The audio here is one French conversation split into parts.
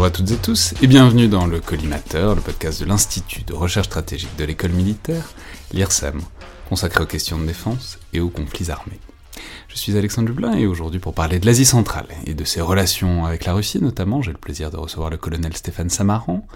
Bonjour à toutes et tous et bienvenue dans le Collimateur, le podcast de l'Institut de recherche stratégique de l'école militaire, l'IRSEM, consacré aux questions de défense et aux conflits armés. Je suis Alexandre Dublin et aujourd'hui pour parler de l'Asie centrale et de ses relations avec la Russie notamment, j'ai le plaisir de recevoir le colonel Stéphane Samaran,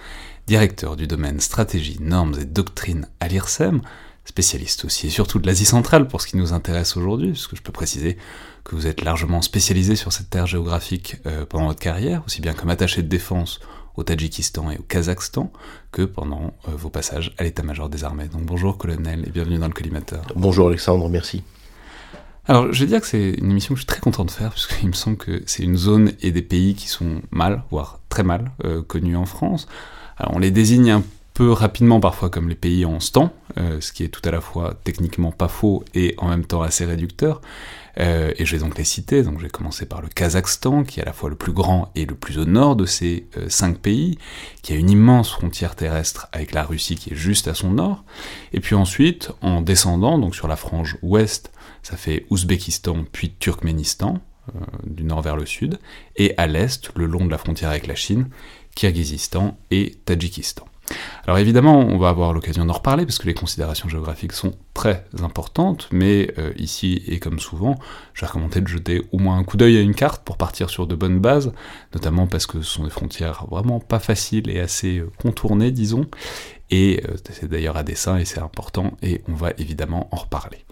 directeur du domaine stratégie, normes et doctrine à l'IRSEM, spécialiste aussi et surtout de l'Asie centrale pour ce qui nous intéresse aujourd'hui, puisque je peux préciser que vous êtes largement spécialisé sur cette terre géographique euh, pendant votre carrière, aussi bien comme attaché de défense au Tadjikistan et au Kazakhstan, que pendant euh, vos passages à l'état-major des armées. Donc bonjour colonel et bienvenue dans le collimateur. Bonjour Alexandre, merci. Alors je vais dire que c'est une émission que je suis très content de faire, parce qu'il me semble que c'est une zone et des pays qui sont mal, voire très mal, euh, connus en France. Alors on les désigne un peu rapidement parfois comme les pays en stand, euh, ce qui est tout à la fois techniquement pas faux et en même temps assez réducteur. Euh, et je vais donc les citer. Donc, je vais commencer par le Kazakhstan, qui est à la fois le plus grand et le plus au nord de ces euh, cinq pays, qui a une immense frontière terrestre avec la Russie qui est juste à son nord. Et puis ensuite, en descendant, donc sur la frange ouest, ça fait Ouzbékistan puis Turkménistan, euh, du nord vers le sud, et à l'est, le long de la frontière avec la Chine, Kirghizistan et Tadjikistan. Alors évidemment, on va avoir l'occasion d'en reparler parce que les considérations géographiques sont très importantes, mais euh, ici et comme souvent, j'ai recommandé de jeter au moins un coup d'œil à une carte pour partir sur de bonnes bases, notamment parce que ce sont des frontières vraiment pas faciles et assez euh, contournées, disons, et euh, c'est d'ailleurs à dessein et c'est important, et on va évidemment en reparler.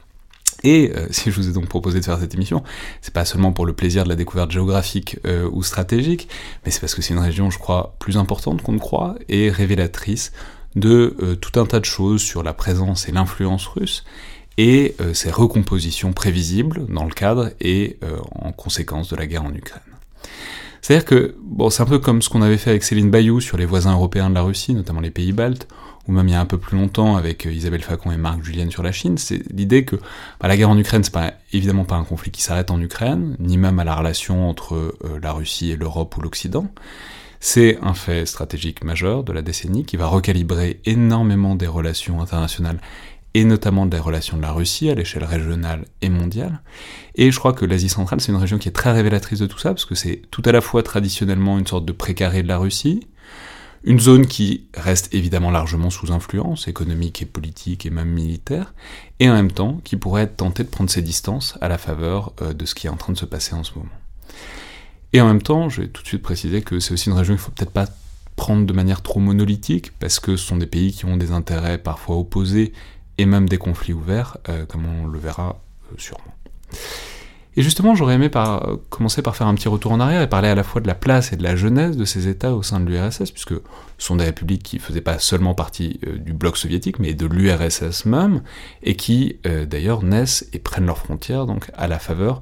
Et euh, si je vous ai donc proposé de faire cette émission, c'est pas seulement pour le plaisir de la découverte géographique euh, ou stratégique, mais c'est parce que c'est une région, je crois, plus importante qu'on ne croit et révélatrice de euh, tout un tas de choses sur la présence et l'influence russe et ses recompositions prévisibles dans le cadre et en conséquence de la guerre en Ukraine. C'est-à-dire que, bon, c'est un peu comme ce qu'on avait fait avec Céline Bayou sur les voisins européens de la Russie, notamment les pays baltes, ou même il y a un peu plus longtemps avec euh, Isabelle Facon et Marc Julien sur la Chine, c'est l'idée que bah, la guerre en Ukraine, c'est pas évidemment pas un conflit qui s'arrête en Ukraine, ni même à la relation entre euh, la Russie et l'Europe ou l'Occident. C'est un fait stratégique majeur de la décennie qui va recalibrer énormément des relations internationales et notamment des relations de la Russie à l'échelle régionale et mondiale. Et je crois que l'Asie centrale, c'est une région qui est très révélatrice de tout ça, parce que c'est tout à la fois traditionnellement une sorte de précaré de la Russie, une zone qui reste évidemment largement sous influence économique et politique et même militaire, et en même temps qui pourrait être tentée de prendre ses distances à la faveur euh, de ce qui est en train de se passer en ce moment. Et en même temps, je vais tout de suite préciser que c'est aussi une région qu'il ne faut peut-être pas prendre de manière trop monolithique, parce que ce sont des pays qui ont des intérêts parfois opposés et même des conflits ouverts, euh, comme on le verra euh, sûrement. Et justement, j'aurais aimé euh, commencer par faire un petit retour en arrière et parler à la fois de la place et de la jeunesse de ces États au sein de l'URSS, puisque ce sont des républiques qui ne faisaient pas seulement partie euh, du bloc soviétique, mais de l'URSS même, et qui euh, d'ailleurs naissent et prennent leurs frontières donc à la faveur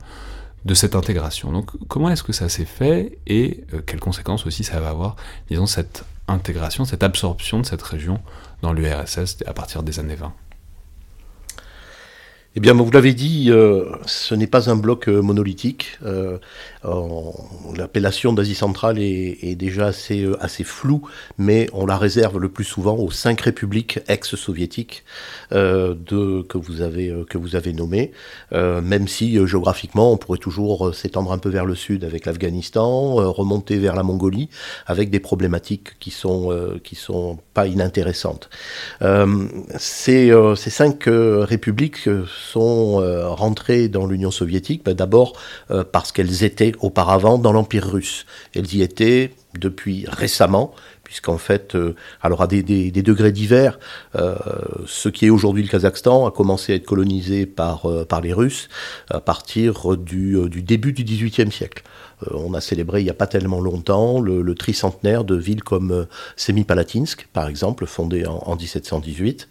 de cette intégration. Donc comment est-ce que ça s'est fait et quelles conséquences aussi ça va avoir, disons, cette intégration, cette absorption de cette région dans l'URSS à partir des années 20 Eh bien, vous l'avez dit, euh, ce n'est pas un bloc euh, monolithique. Euh, L'appellation d'Asie centrale est, déjà assez, floue, mais on la réserve le plus souvent aux cinq républiques ex-soviétiques que, vous avez, nommées, même si géographiquement on pourrait toujours s'étendre un peu vers le sud avec l'Afghanistan, remonter vers la Mongolie, avec des problématiques qui sont, sont pas inintéressantes. ces cinq républiques sont euh, rentrées dans l'Union soviétique ben, D'abord euh, parce qu'elles étaient auparavant dans l'Empire russe. Elles y étaient depuis récemment, puisqu'en fait, euh, alors à des, degrés divers, ce qui est aujourd'hui le Kazakhstan a commencé à être colonisé par, par les Russes à partir du, début du XVIIIe siècle. On a célébré il n'y a pas tellement longtemps le, tricentenaire de villes comme Semipalatinsk, par exemple, fondée en, en 1718.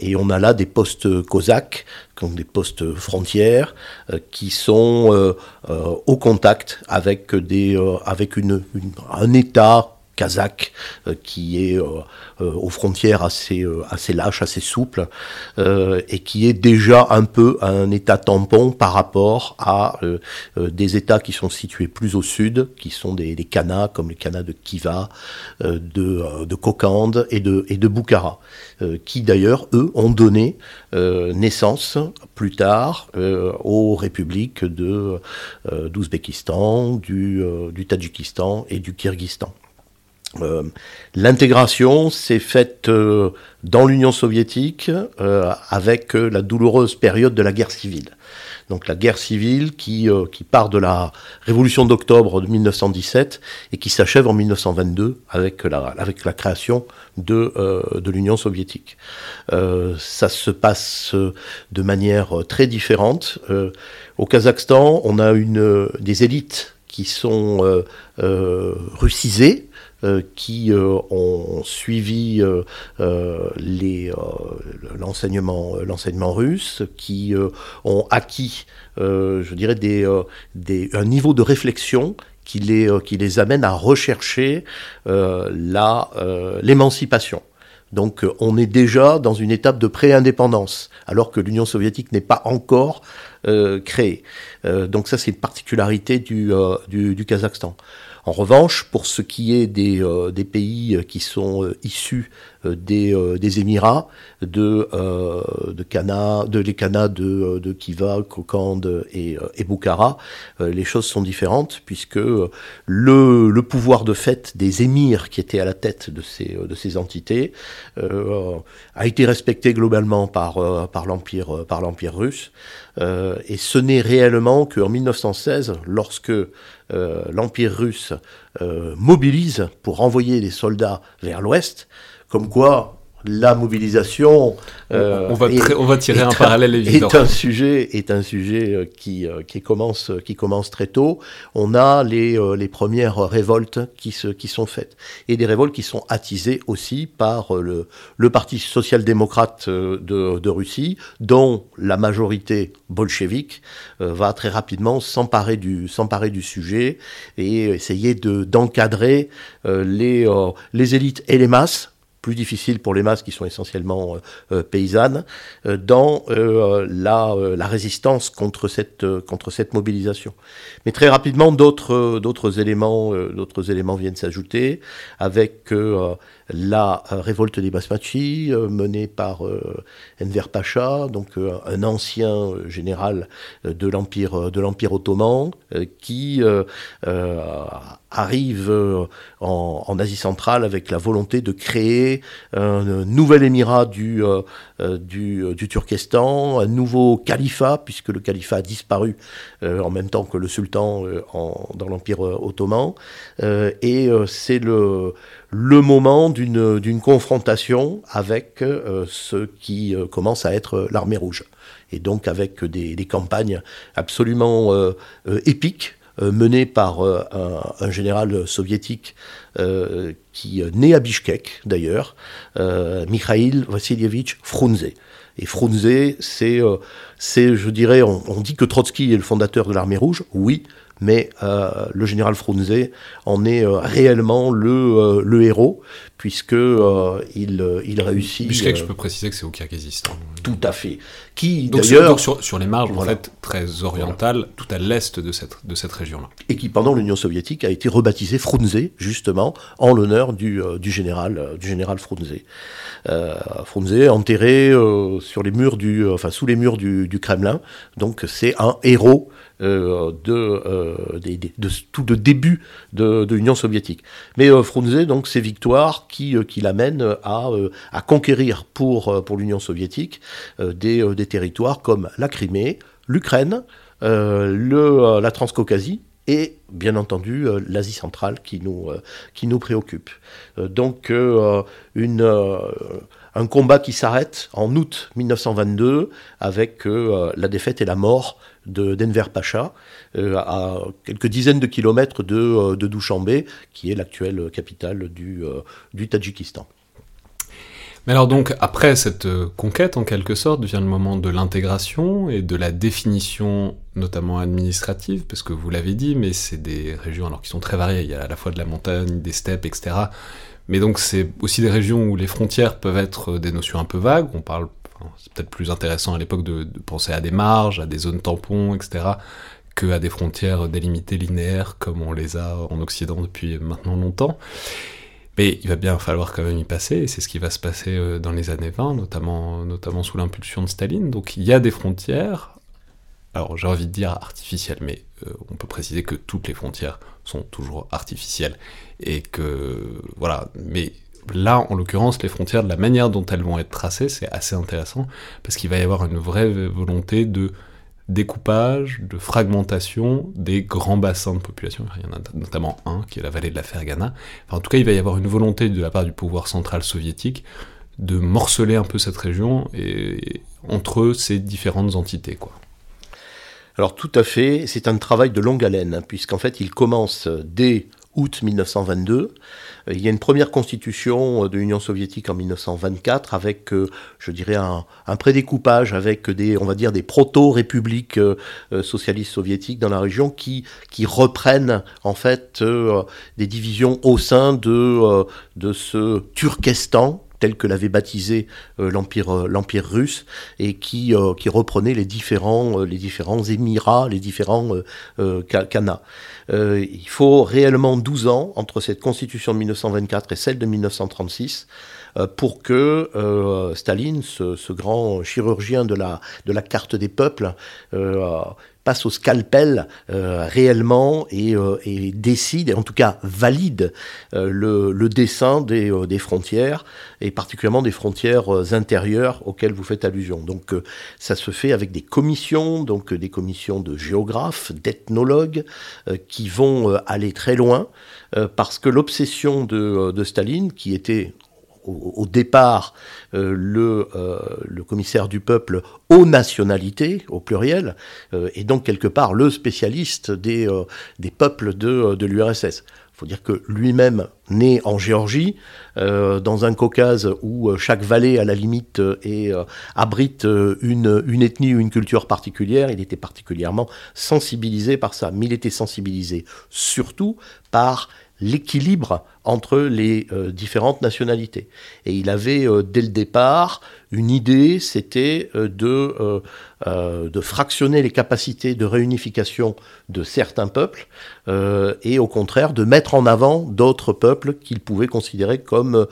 et on a là des postes cosaques des postes frontières, euh, qui sont euh, euh, au contact avec, des, avec un État kazakh qui est aux frontières assez, assez lâches, assez souples, et qui est déjà un peu un État tampon par rapport à des États qui sont situés plus au sud, qui sont des, des comme les Kanas de Kiva, de, de Kokand et de, et de Bukhara. Euh, qui d'ailleurs, eux, ont donné euh, naissance plus tard euh, aux républiques d'Ouzbékistan, du, du Tadjikistan et du Kyrgyzstan. L'intégration s'est faite dans l'Union soviétique avec la douloureuse période de la guerre civile donc la guerre civile qui, euh, qui part de la révolution d'octobre de 1917 et qui s'achève en 1922 avec la, création de, euh, de l'Union soviétique. Euh, ça se passe de manière très différente. au Kazakhstan, on a une, des élites qui sont russisées, euh, qui euh, ont suivi euh, l'enseignement l'enseignement russe, qui ont acquis, je dirais, des, des, un niveau de réflexion qui les, qui les amène à rechercher l'émancipation. Donc on est déjà dans une étape de pré-indépendance, alors que l'Union soviétique n'est pas encore créée. donc ça c'est une particularité du, du, du Kazakhstan. En revanche, pour ce qui est des, euh, pays qui sont euh, issus euh, des, Émirats, de, de Cana, de les Kanas de, Kiva, Kokand et, Bukhara, les choses sont différentes puisque le, pouvoir de fait des émirs qui étaient à la tête de ces, entités a été respecté globalement par, par l'empire par l'empire russe. et ce n'est réellement qu'en 1916, lorsque euh, l'Empire russe euh, mobilise pour envoyer des soldats vers l'ouest, comme quoi la mobilisation. Euh, on, va on, va tirer un, parallèle évident. Est un sujet, est un sujet euh, qui, euh, qui, commence, qui commence très tôt. On a les, les premières révoltes qui, se, qui sont faites. Et des révoltes qui sont attisées aussi par le, le Parti social-démocrate de, de, Russie, dont la majorité bolchevique va très rapidement s'emparer du, s'emparer du sujet et essayer de, d'encadrer les, les élites et les masses plus difficile pour les masses qui sont essentiellement euh, euh, paysannes, euh, dans la, résistance contre cette, contre cette mobilisation. Mais très rapidement, d'autres, d'autres, éléments, d'autres éléments viennent s'ajouter, avec la révolte des Basmachi, menée par Enver Pacha, donc un ancien général de l'Empire, de l'Empire ottoman, qui arrive en, en, Asie centrale avec la volonté de créer un nouvel émirat du, euh, euh, du, du, Turkestan, un nouveau califat, puisque le califat a disparu euh, en même temps que le sultan en, dans l'Empire ottoman. et c'est le, le moment d'une confrontation avec ce qui commence à être l'armée rouge. Et donc avec des, des campagnes absolument épiques euh, mené par euh, un, général soviétique euh, qui naît à Bishkek d'ailleurs, Mikhail Vassilievich Frunze. Et Frunze, c'est, je dirais, on, dit que Trotsky est le fondateur de l'armée rouge, oui, mais le général Frunze en est réellement le, le héros, puisque euh, il, il réussit. Bishkek, je peux préciser que c'est au Kyrgyzstan. Tout à fait. Qui d'ailleurs sur, sur, les marges en fait très orientales, tout à l'est de cette de cette région-là. Et qui pendant l'Union soviétique a été rebaptisé Frunze justement en l'honneur du, du général du général Frunze. Euh, Frunze enterré sur les murs du enfin sous les murs du, du Kremlin. Donc c'est un héros euh, de, euh, de, tout le début de, l'Union soviétique. Mais euh, Frunze, donc, ses victoires qui, qui l'amènent à, à conquérir pour, pour l'Union soviétique des, des territoires comme la Crimée, l'Ukraine, le, la Transcaucasie et bien entendu l'Asie centrale qui nous, qui nous préoccupe. donc une, un combat qui s'arrête en août 1922 avec la défaite et la mort de d'Enver Pacha, euh, à quelques dizaines de kilomètres de, euh, de Douchambé, qui est l'actuelle capitale du, euh, du Tadjikistan. Mais alors donc, après cette conquête, en quelque sorte, vient le moment de l'intégration et de la définition, notamment administrative, parce que vous l'avez dit, mais c'est des régions alors qui sont très variées. Il y a à la fois de la montagne, des steppes, etc. Mais donc c'est aussi des régions où les frontières peuvent être des notions un peu vagues. On parle c'est peut-être plus intéressant à l'époque de, penser à des marges, à des zones tampons, etc., à des frontières délimitées linéaires comme on les a en Occident depuis maintenant longtemps. Mais il va bien falloir quand même y passer, et c'est ce qui va se passer euh, dans les années 20, notamment, notamment sous l'impulsion de Staline. Donc il y a des frontières, alors j'ai envie de dire artificielles, mais euh, on peut préciser que toutes les frontières sont toujours artificielles. Et que, voilà, mais là, en l'occurrence, les frontières, de la manière dont elles vont être tracées, c'est assez intéressant, parce qu'il va y avoir une vraie volonté de découpage, de fragmentation des grands bassins de population. Il y en a notamment un, qui est la vallée de la Fergana. en tout cas, il va y avoir une volonté de la part du pouvoir central soviétique de morceler un peu cette région et, entre ces différentes entités. Quoi. Alors tout à fait, c'est un travail de longue haleine, puisqu'en fait il commence dès août 1922 euh, il y a une première constitution euh, de l'Union soviétique en 1924 avec, euh, je dirais, un, prédécoupage avec des, on va dire, des proto-républiques socialistes soviétiques dans la région qui, qui reprennent en fait des divisions au sein de, de ce Turkestan tel que l'avait baptisé l'empire l'empire russe et qui qui reprenait les différents les différents émirats les différents khanats euh, il faut réellement 12 ans entre cette constitution de 1924 et celle de 1936 euh, pour que euh, Staline, ce, grand chirurgien de la, de la carte des peuples, au scalpel euh, réellement et, euh, et, décide, en tout cas valide euh, le, dessin des, frontières, et particulièrement des frontières intérieures auxquelles vous faites allusion. Donc ça se fait avec des commissions, donc des commissions de géographes, d'ethnologues, qui vont aller très loin, parce que l'obsession de Staline, qui était au, départ euh, le, euh, le, commissaire du peuple aux nationalités, au pluriel, euh, et donc quelque part le spécialiste des, des peuples de, de l'URSS. Il faut dire que lui-même, né en Géorgie, dans un Caucase où chaque vallée, à la limite, est, abrite une, une ethnie ou une culture particulière, il était particulièrement sensibilisé par ça. Mais il était sensibilisé surtout par l'équilibre entre les euh, différentes nationalités. Et il avait euh, dès le départ une idée, c'était euh, de, fractionner les capacités de réunification de certains peuples et au contraire de mettre en avant d'autres peuples qu'il pouvait considérer comme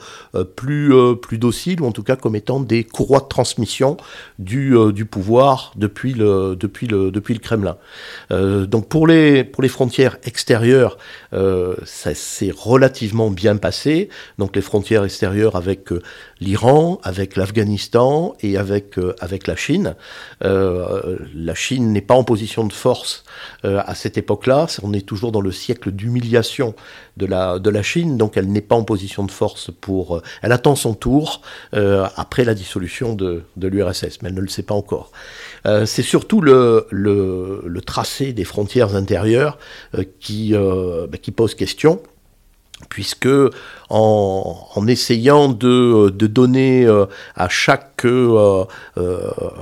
plus, plus dociles ou en tout cas comme étant des courroies de transmission du, du pouvoir depuis le, depuis le, depuis le Kremlin. donc pour les, pour les frontières extérieures, c'est relativement bien passé, donc les frontières extérieures avec euh, l'Iran, avec l'Afghanistan et avec, euh, avec la Chine. Euh, la Chine n'est pas en position de force à cette époque-là, on est toujours dans le siècle d'humiliation de la, de la Chine, donc elle n'est pas en position de force pour... elle attend son tour après la dissolution de, de l'URSS, mais elle ne le sait pas encore. c'est surtout le, le, le, tracé des frontières intérieures qui, bah, qui pose question puisque en, essayant de, donner euh, à chaque chaque,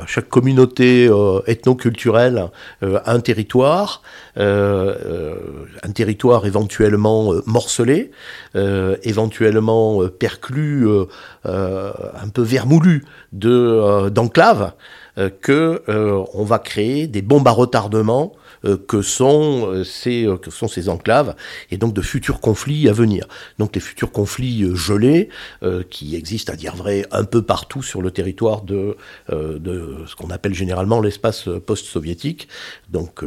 chaque communauté ethnoculturelle un territoire, un territoire éventuellement morcelé, éventuellement perclus, un peu vermoulu d'enclaves, que on va créer des bombes à retardement euh, que, sont, euh, ces, euh, que sont ces enclaves et donc de futurs conflits à venir. Donc les futurs conflits gelés qui existent à dire vrai un peu partout sur le territoire de, de ce qu'on appelle généralement l'espace post-soviétique, donc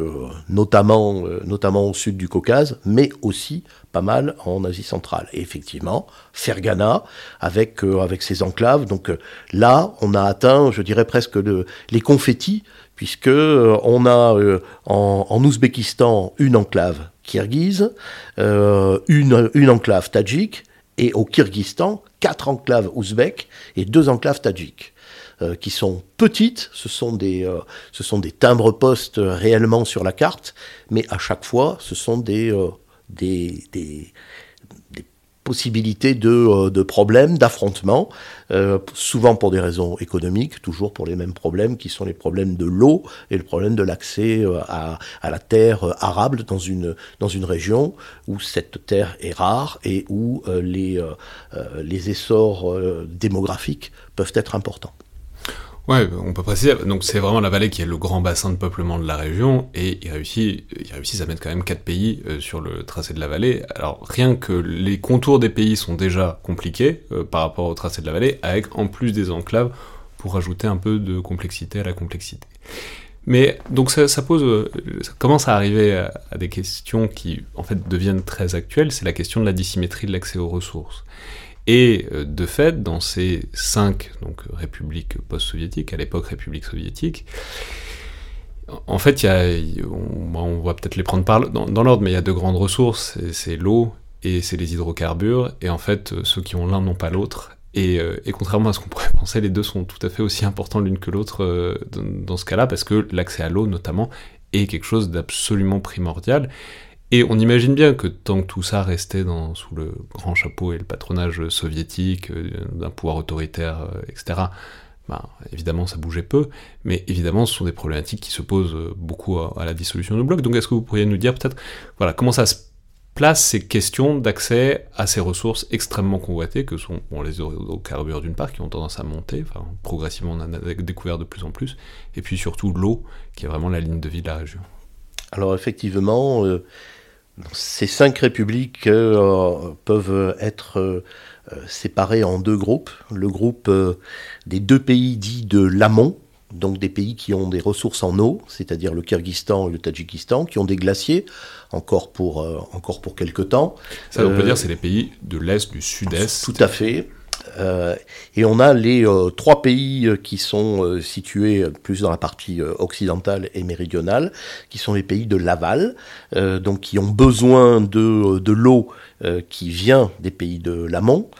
notamment, notamment au sud du Caucase, mais aussi pas mal en Asie centrale. Et effectivement, Fergana, avec, avec ses enclaves, donc là, on a atteint, je dirais presque le, les confettis puisque euh, on a euh, en, Ouzbékistan une enclave kirghize, euh, une, enclave tadjik, et au Kyrgyzstan, quatre enclaves ouzbeks et deux enclaves tadjiques. qui sont petites, ce sont des, timbres-postes réellement sur la carte, mais à chaque fois, ce sont des, possibilité de, euh, de problèmes, d'affrontements, euh, souvent pour des raisons économiques, toujours pour les mêmes problèmes qui sont les problèmes de l'eau et le problème de l'accès euh, à, la terre arable dans une, dans une région où cette terre est rare et où les, les essors démographiques peuvent être importants. Ouais, on peut préciser. Donc c'est vraiment la vallée qui est le grand bassin de peuplement de la région et ils réussissent, ils réussissent à mettre quand même quatre pays euh, sur le tracé de la vallée. Alors rien que les contours des pays sont déjà compliqués euh, par rapport au tracé de la vallée, avec en plus des enclaves pour ajouter un peu de complexité à la complexité. Mais donc ça, ça pose, euh, ça commence à arriver à, à, des questions qui en fait deviennent très actuelles. C'est la question de la dissymétrie de l'accès aux ressources. Et euh, de fait, dans ces cinq donc, républiques post-soviétiques, à l'époque république soviétique, en fait, y on, va peut-être les prendre par, dans, l'ordre, mais il y a deux grandes ressources, c'est l'eau et c'est les hydrocarbures, et en fait, euh, ceux qui ont l'un n'ont pas l'autre, et, euh, contrairement à ce qu'on pourrait penser, les deux sont tout à fait aussi importants l'une que l'autre dans, ce cas-là, parce que l'accès à l'eau, notamment, est quelque chose d'absolument primordial, et on imagine bien que tant que tout ça restait sous le grand chapeau et le patronage soviétique, euh, d'un pouvoir autoritaire, euh, etc., ben, évidemment ça bougeait peu, mais évidemment ce sont des problématiques qui se posent euh, beaucoup à, la dissolution du bloc. Donc est-ce que vous pourriez nous dire peut-être voilà, comment ça se place ces questions d'accès à ces ressources extrêmement convoitées, que sont bon, les hydrocarbures d'une part, qui ont tendance à monter, progressivement on en a découvert de plus en plus, et puis surtout l'eau, qui est vraiment la ligne de vie de la région. Alors effectivement, ces cinq républiques euh, peuvent être euh, séparées en deux groupes. Le groupe euh, des deux pays dits de l'amont, donc des pays qui ont des ressources en eau, c'est-à-dire le Kyrgyzstan et le Tadjikistan, qui ont des glaciers, encore pour, encore pour quelques temps. Ça, on peut dire c'est les pays de l'Est, du Sud-Est. Tout à fait. Euh, et on a les euh, trois pays euh, qui sont situés plus dans la partie occidentale et méridionale, qui sont les pays de l'aval, donc qui ont besoin de, de l'eau qui vient des pays de l'amont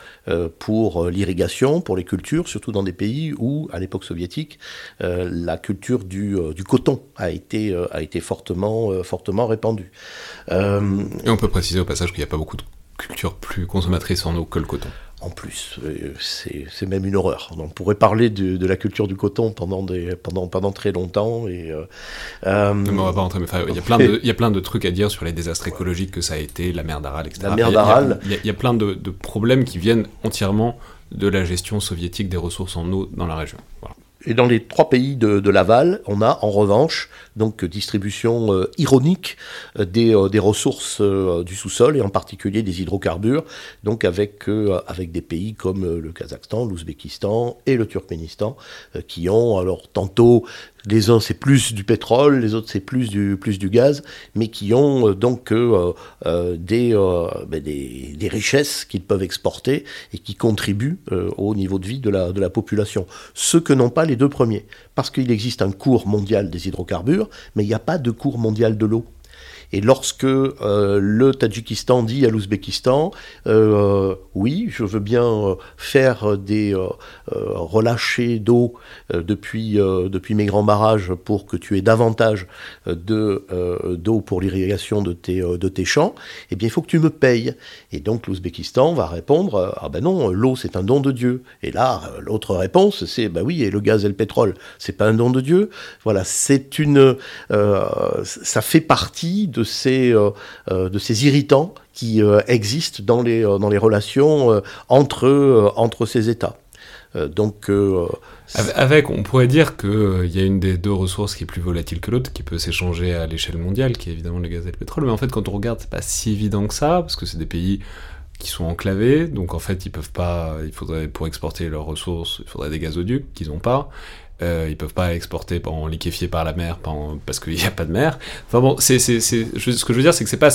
pour l'irrigation, pour les cultures, surtout dans des pays où, à l'époque soviétique, la culture du, du, coton a été, a été fortement, fortement répandue. et on peut préciser au passage qu'il n'y a pas beaucoup de cultures plus consommatrices en eau que le coton en plus. Euh, c'est même une horreur. On pourrait parler de, la culture du coton pendant, des, pendant, pendant très longtemps. Et, euh, euh on va pas rentrer, mais il, y a plein de, il y a plein de trucs à dire sur les désastres écologiques que ça a été, la mer d'Aral, etc. La mer d'Aral. Il, y a plein de, de, problèmes qui viennent entièrement de la gestion soviétique des ressources en eau dans la région. Voilà. Et dans les trois pays de, l'aval, on a en revanche donc distribution euh, ironique euh, des, euh, des, ressources du sous-sol et en particulier des hydrocarbures, donc avec, avec des pays comme le Kazakhstan, l'Ouzbékistan et le Turkménistan, qui ont alors tantôt les uns c'est plus du pétrole, les autres c'est plus du, gaz, mais qui ont euh, donc euh, euh, des, ben des, richesses qu'ils peuvent exporter et qui contribuent au niveau de vie de la population. Ce que n'ont pas les deux premiers, parce qu'il existe un cours mondial des hydrocarbures, mais il n'y a pas de cours mondial de l'eau. Et lorsque le Tadjikistan dit à l'Ouzbékistan, oui, je veux bien faire des relâchés d'eau depuis, depuis mes grands barrages pour que tu aies davantage d'eau pour l'irrigation de tes, de tes champs, eh bien il faut que tu me payes. Et donc l'Ouzbékistan va répondre, ah ben non, l'eau c'est un don de Dieu. Et là, l'autre réponse, c'est, bah oui, et le gaz et le pétrole, c'est pas un don de Dieu. Voilà, c'est une, euh, ça fait partie de ces, euh, euh, de ces irritants qui existent dans les, dans les relations entre, entre ces États. donc, avec, on pourrait dire qu'il y a une des deux ressources qui est plus volatile que l'autre, qui peut s'échanger à l'échelle mondiale, qui est évidemment le gaz et le pétrole. Mais en fait, quand on regarde, c'est pas si évident que ça, parce que c'est des pays qui sont enclavés, donc en fait ils peuvent pas, il faudrait pour exporter leurs ressources, il faudrait des gazoducs qu'ils n'ont pas. Euh, ils peuvent pas exporter en liquéfié par la mer parce qu'il n'y a pas de mer. Enfin bon, c'est, ce que je veux dire, c'est que c'est pas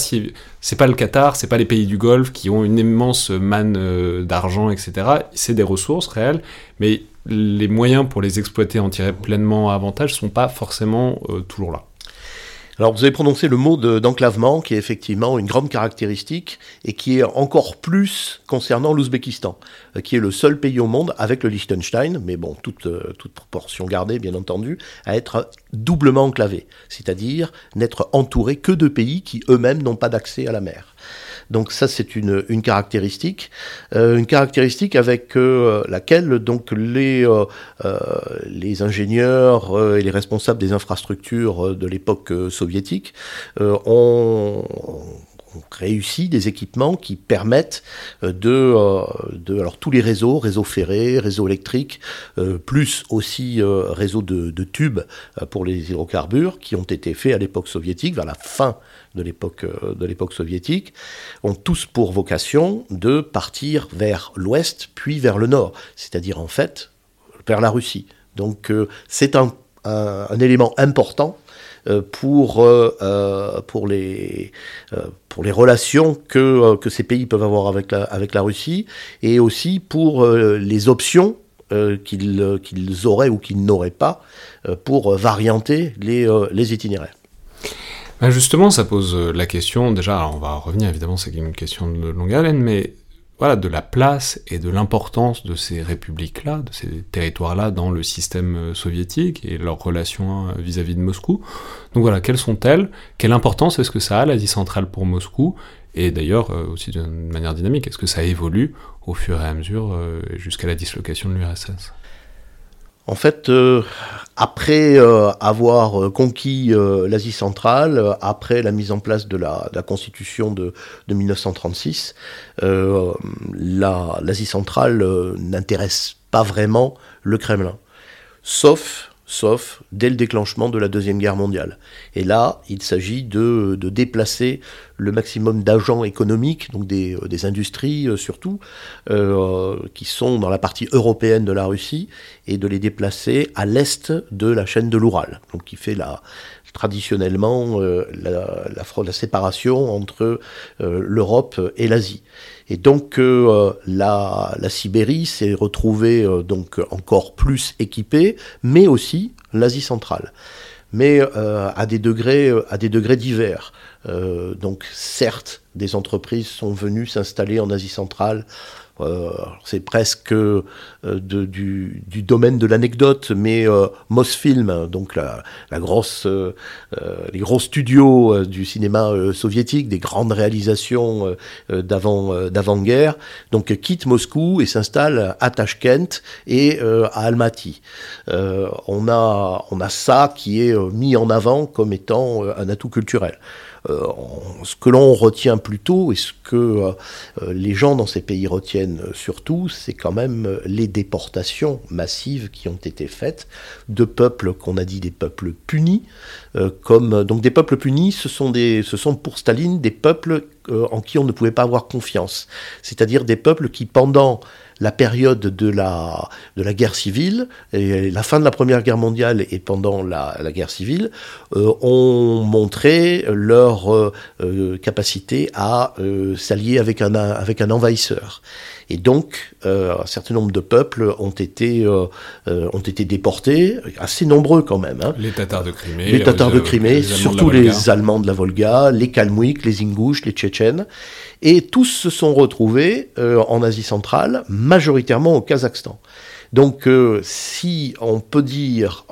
pas le Qatar, c'est pas les pays du Golfe qui ont une immense manne euh, d'argent, etc. C'est des ressources réelles, mais les moyens pour les exploiter, en tirer pleinement avantage, sont pas forcément euh, toujours là. Alors vous avez prononcé le mot d'enclavement, qui est effectivement une grande caractéristique, et qui est encore plus concernant l'Ouzbékistan, euh, qui est le seul pays au monde, avec le Liechtenstein, mais bon, toute, euh, toute proportion gardée bien entendu, à être doublement enclavé, c'est-à-dire n'être entouré que de pays qui eux-mêmes n'ont pas d'accès à la mer. Donc ça, c'est une, caractéristique, euh, une caractéristique avec euh, laquelle donc les, euh, les ingénieurs et les responsables des infrastructures de l'époque soviétique ont réussi des équipements qui permettent de, alors tous les réseaux, réseaux ferrés, réseaux électriques, plus aussi réseaux de tubes pour les hydrocarbures qui ont été faits à l'époque soviétique vers la fin de l'époque euh, de l'époque soviétique ont tous pour vocation de partir vers l'ouest puis vers le nord, c'est-à-dire en fait vers la Russie. Donc euh, c'est un, un, élément important euh, pour, pour, les, pour les relations que, que ces pays peuvent avoir avec la, avec la Russie et aussi pour les options qu'ils qu'ils auraient ou qu'ils n'auraient pas pour varianter les, les itinéraires. Bah, justement, ça pose euh, la question, déjà, on va revenir évidemment, c'est une question de longue haleine, mais voilà, de la place et de l'importance de ces républiques-là, de ces territoires-là dans le système euh, soviétique et leurs relations euh, vis-à-vis de Moscou. Donc voilà, quelles sont-elles? Quelle importance est-ce que ça a, l'Asie centrale, pour Moscou? Et d'ailleurs, aussi d'une manière dynamique, est-ce que ça évolue au fur et à mesure jusqu'à la dislocation de l'URSS? En fait, euh, après euh, avoir euh, conquis l'Asie centrale, après la mise en place de la, Constitution de, 1936, l'Asie centrale n'intéresse pas vraiment le Kremlin. Sauf sauf dès le déclenchement de la Deuxième Guerre mondiale. Et là, il s'agit de, déplacer le maximum d'agents économiques, donc des, euh, industries euh, surtout, euh, qui sont dans la partie européenne de la Russie, et de les déplacer à l'est de la chaîne de l'Oural, donc qui fait la, traditionnellement la, la, séparation entre l'Europe et l'Asie. Et donc euh, la, Sibérie s'est retrouvée euh, donc encore plus équipée, mais aussi l'Asie centrale, mais euh, à des degrés à des degrés divers. donc certes, des entreprises sont venues s'installer en Asie centrale euh, c'est presque euh, du, domaine de l'anecdote, mais euh, Mosfilm, donc la, grosse, les gros studios du cinéma soviétique, des grandes réalisations d'avant d'avant-guerre, donc quitte Moscou et s'installe à Tashkent et à Almaty. on a on a ça qui est mis en avant comme étant un atout culturel. Euh, ce que l'on retient plutôt et ce que euh, les gens dans ces pays retiennent surtout, c'est quand même les déportations massives qui ont été faites de peuples qu'on a dit des peuples punis, euh, comme donc des peuples punis, ce sont des, ce sont pour Staline des peuples en qui on ne pouvait pas avoir confiance, c'est-à-dire des peuples qui pendant la période de la, de la guerre civile, et la fin de la Première Guerre mondiale et pendant la, guerre civile, euh, ont montré leur euh, euh, capacité à s'allier avec un, avec un envahisseur. Et donc, un certain nombre de peuples ont été, ont été déportés, assez nombreux quand même. Hein. Les Tatars de Crimée. Les Tatars de Crimée, surtout les Allemands de la Volga, les Kalmouiks, les Ingouches, les Tchétchènes. Et tous se sont retrouvés en Asie centrale, majoritairement au Kazakhstan. Donc, si on peut dire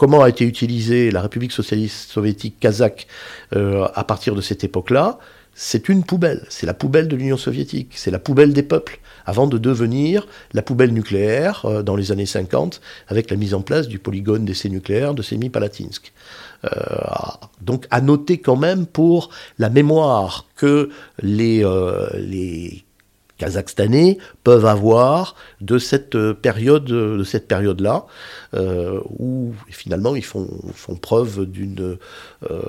comment a été utilisée la République socialiste soviétique kazakh euh, à partir de cette époque-là, c'est une poubelle. C'est la poubelle de l'Union soviétique, c'est la poubelle des peuples, avant de devenir la poubelle nucléaire euh, dans les années 50, avec la mise en place du polygone d'essai nucléaire de Semipalatinsk. Euh, donc à noter quand même pour la mémoire que les, les kazakhstanais peuvent avoir de cette euh, période-là, euh, où finalement ils font, preuve d'une euh,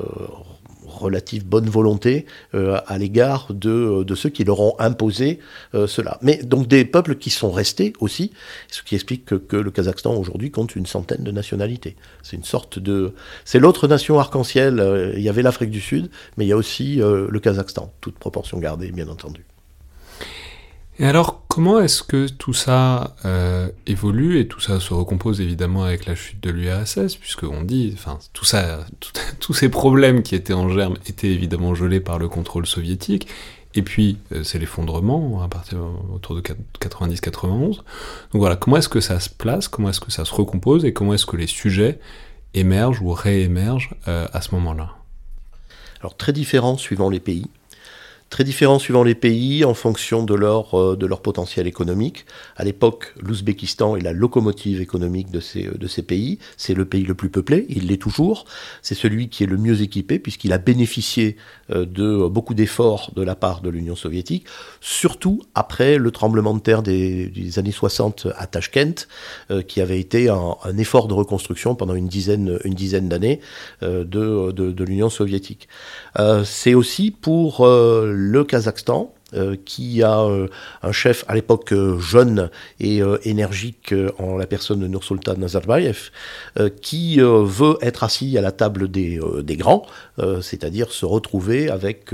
relative bonne volonté à l'égard de, de, ceux qui leur ont imposé cela. Mais donc des peuples qui sont restés aussi, ce qui explique que, que le Kazakhstan aujourd'hui compte une centaine de nationalités. C'est une sorte de... C'est l'autre nation arc-en-ciel. Il y avait l'Afrique du Sud, mais il y a aussi le Kazakhstan, toute proportion gardée, bien entendu. Et alors, comment est-ce que tout ça euh, évolue et tout ça se recompose évidemment avec la chute de l'URSS, puisqu'on dit, enfin, tout ça, tous ces problèmes qui étaient en germe étaient évidemment gelés par le contrôle soviétique, et puis euh, c'est l'effondrement à partir autour de 90-91. Donc voilà, comment est-ce que ça se place, comment est-ce que ça se recompose, et comment est-ce que les sujets émergent ou réémergent euh, à ce moment-là? Alors très différents suivant les pays très différents suivant les pays en fonction de leur, euh, de leur potentiel économique. À l'époque, l'Ouzbékistan est la locomotive économique de ces, de ces pays. C'est le pays le plus peuplé, il l'est toujours. C'est celui qui est le mieux équipé puisqu'il a bénéficié euh, de beaucoup d'efforts de la part de l'Union soviétique, surtout après le tremblement de terre des, années 60 à Tashkent, euh, qui avait été un, effort de reconstruction pendant une dizaine, une dizaine d'années de, de, de l'Union soviétique. C'est aussi pour le Kazakhstan, euh, qui a euh, un chef à l'époque euh, jeune et énergique en la personne de Nursultan Nazarbayev, qui veut être assis à la table des, des grands, c'est-à-dire se retrouver avec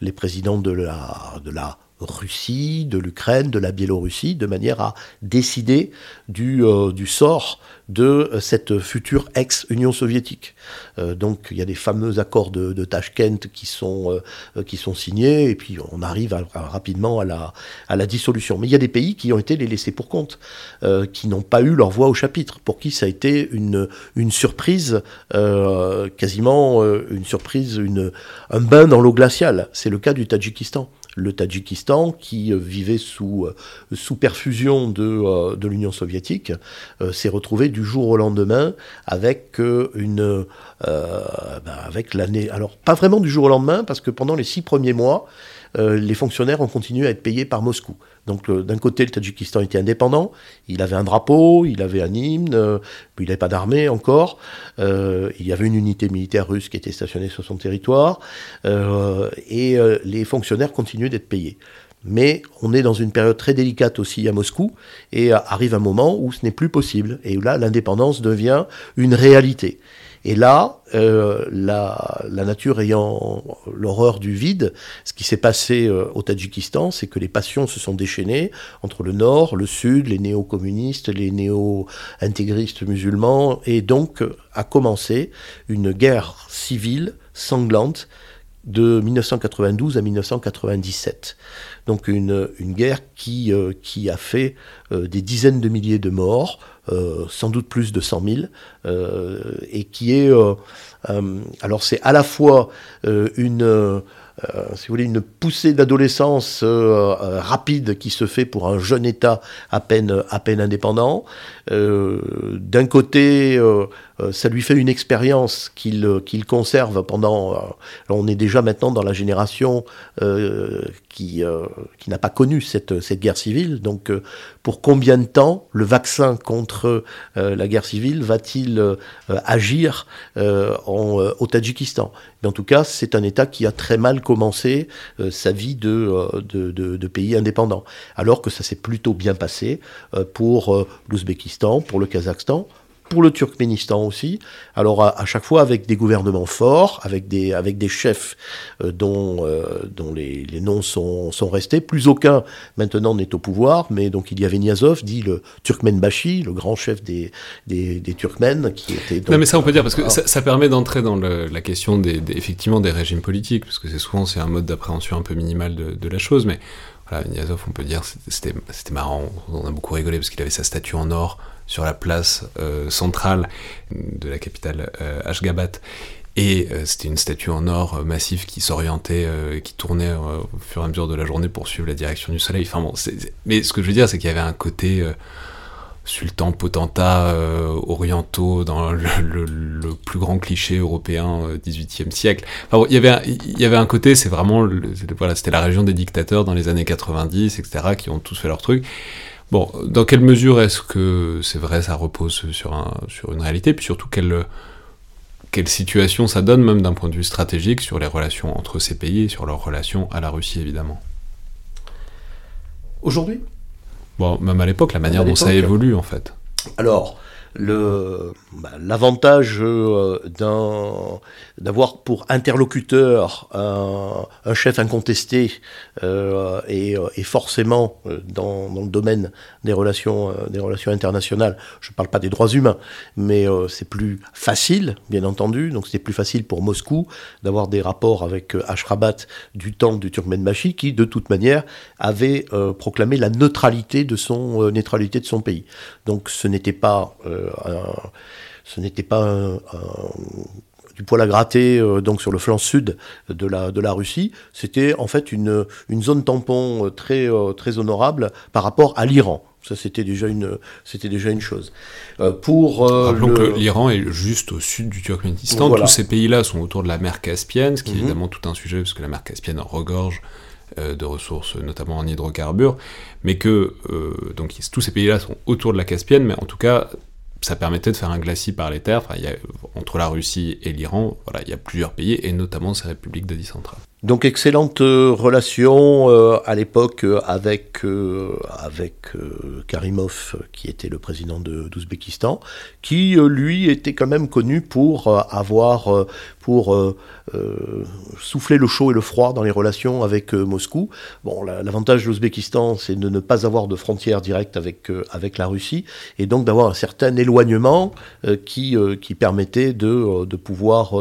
les présidents de la, de la Russie, de l'Ukraine, de la Biélorussie, de manière à décider du, du sort de cette future ex-Union soviétique. Euh, donc il y a des fameux accords de, de Tashkent qui sont, euh, qui sont signés, et puis on arrive rapidement à la, à la dissolution. Mais il y a des pays qui ont été les laissés pour compte, euh, qui n'ont pas eu leur voix au chapitre, pour qui ça a été une, une surprise, quasiment une surprise, une, un bain dans l'eau glaciale. C'est le cas du Tadjikistan le Tadjikistan, qui euh, vivait sous, euh, sous perfusion de, euh, l'Union soviétique, s'est retrouvé du jour au lendemain avec une... Ben, avec l'année... Alors, pas vraiment du jour au lendemain, parce que pendant les six premiers mois, les fonctionnaires ont continué à être payés par Moscou. Donc d'un côté, le Tadjikistan était indépendant, il avait un drapeau, il avait un hymne, euh, il n'avait pas d'armée encore, euh, il y avait une unité militaire russe qui était stationnée sur son territoire, euh, et les fonctionnaires continuaient d'être payés. Mais on est dans une période très délicate aussi à Moscou, et arrive un moment où ce n'est plus possible, et où là l'indépendance devient une réalité. Et là, euh, la, nature ayant l'horreur du vide, ce qui s'est passé euh, au Tadjikistan, c'est que les passions se sont déchaînées entre le nord, le sud, les néo-communistes, les néo-intégristes musulmans, et donc a commencé une guerre civile sanglante de 1992 à 1997. Donc une, une guerre qui, euh, qui a fait euh, des dizaines de milliers de morts, euh, sans doute plus de 100 000, et qui est... alors c'est à la fois une... si vous voulez, une poussée d'adolescence rapide qui se fait pour un jeune État à peine, à peine indépendant. D'un côté, ça lui fait une expérience qu'il euh, conserve pendant... Euh, on est déjà maintenant dans la génération qui, qui n'a pas connu cette, cette guerre civile. Donc pour combien de temps le vaccin contre la guerre civile va-t-il agir au Tadjikistan? Mais en tout cas, c'est un État qui a très mal commencé sa vie de, de, pays indépendant. Alors que ça s'est plutôt bien passé pour l'Ouzbékistan, pour le Kazakhstan, pour le Turkménistan aussi. Alors à, chaque fois avec des gouvernements forts, avec des, avec des chefs euh, dont, euh, dont les, les, noms sont, sont restés. Plus aucun maintenant n'est au pouvoir, mais donc il y avait Niazov, dit le Turkmenbashi, le grand chef des, des, des Turkmènes, qui était... Donc, non mais ça on peut dire, parce que ça, ça, permet d'entrer dans le, la question des, des, effectivement des régimes politiques, parce que c'est souvent c'est un mode d'appréhension un peu minimal de, de la chose, mais voilà, Niazov, on peut dire, c'était marrant, on a beaucoup rigolé parce qu'il avait sa statue en or sur la place euh, centrale de la capitale euh, Ashgabat. Et euh, c'était une statue en or euh, massif qui s'orientait, euh, qui tournait euh, au fur et à mesure de la journée pour suivre la direction du soleil. Enfin bon, mais ce que je veux dire, c'est qu'il y avait un côté sultan potentat orientaux dans le, plus grand cliché européen 18e siècle. Enfin, bon, il, y avait un, il y avait un côté, c'est vraiment, voilà, c'était la région des dictateurs dans les années 90, etc., qui ont tous fait leur truc. Bon, dans quelle mesure est-ce que c'est vrai, ça repose sur, un, sur une réalité, puis surtout quelle, quelle situation ça donne, même d'un point de vue stratégique, sur les relations entre ces pays et sur leur relation à la Russie, évidemment? Aujourd'hui? Bon, même à l'époque, la manière dont ça évolue, en fait. Alors, l'avantage bah, euh, d'avoir pour interlocuteur un, chef incontesté euh, et, forcément euh, dans, le domaine des relations, euh, des relations internationales, je ne parle pas des droits humains, mais c'est plus facile, bien entendu, donc c'était plus facile pour Moscou d'avoir des rapports avec Ashrabat du temps du Turkmenbashi qui, de toute manière, avait proclamé la neutralité de son, neutralité de son pays. Donc ce n'était pas un, ce n'était pas un, un, du poil à gratter euh, donc sur le flanc sud de la, de la Russie. C'était en fait une, une zone tampon très, euh, très honorable par rapport à l'Iran. Ça, c'était déjà une, c'était déjà une chose. Euh, pour euh, rappelons le... que l'Iran est juste au sud du Turkménistan. Voilà. Tous ces pays-là sont autour de la mer Caspienne, ce qui mm -hmm. est évidemment tout un sujet parce que la mer Caspienne regorge euh, de ressources, notamment en hydrocarbures, mais que donc tous ces pays-là sont autour de la Caspienne, mais en tout cas ça permettait de faire un glacis par les terres. Entre la Russie et l'Iran, il y a plusieurs pays, et notamment ces républiques d'Asie centrale. Donc excellente euh, relation euh, à l'époque euh, avec avec Karimov qui était le président d'Ouzbékistan qui lui était quand même connu pour avoir pour souffler le chaud et le froid dans les relations avec Moscou. Bon l'avantage de l'Ouzbékistan c'est de ne pas avoir de frontières directes avec avec la Russie et donc d'avoir un certain éloignement qui qui permettait de de pouvoir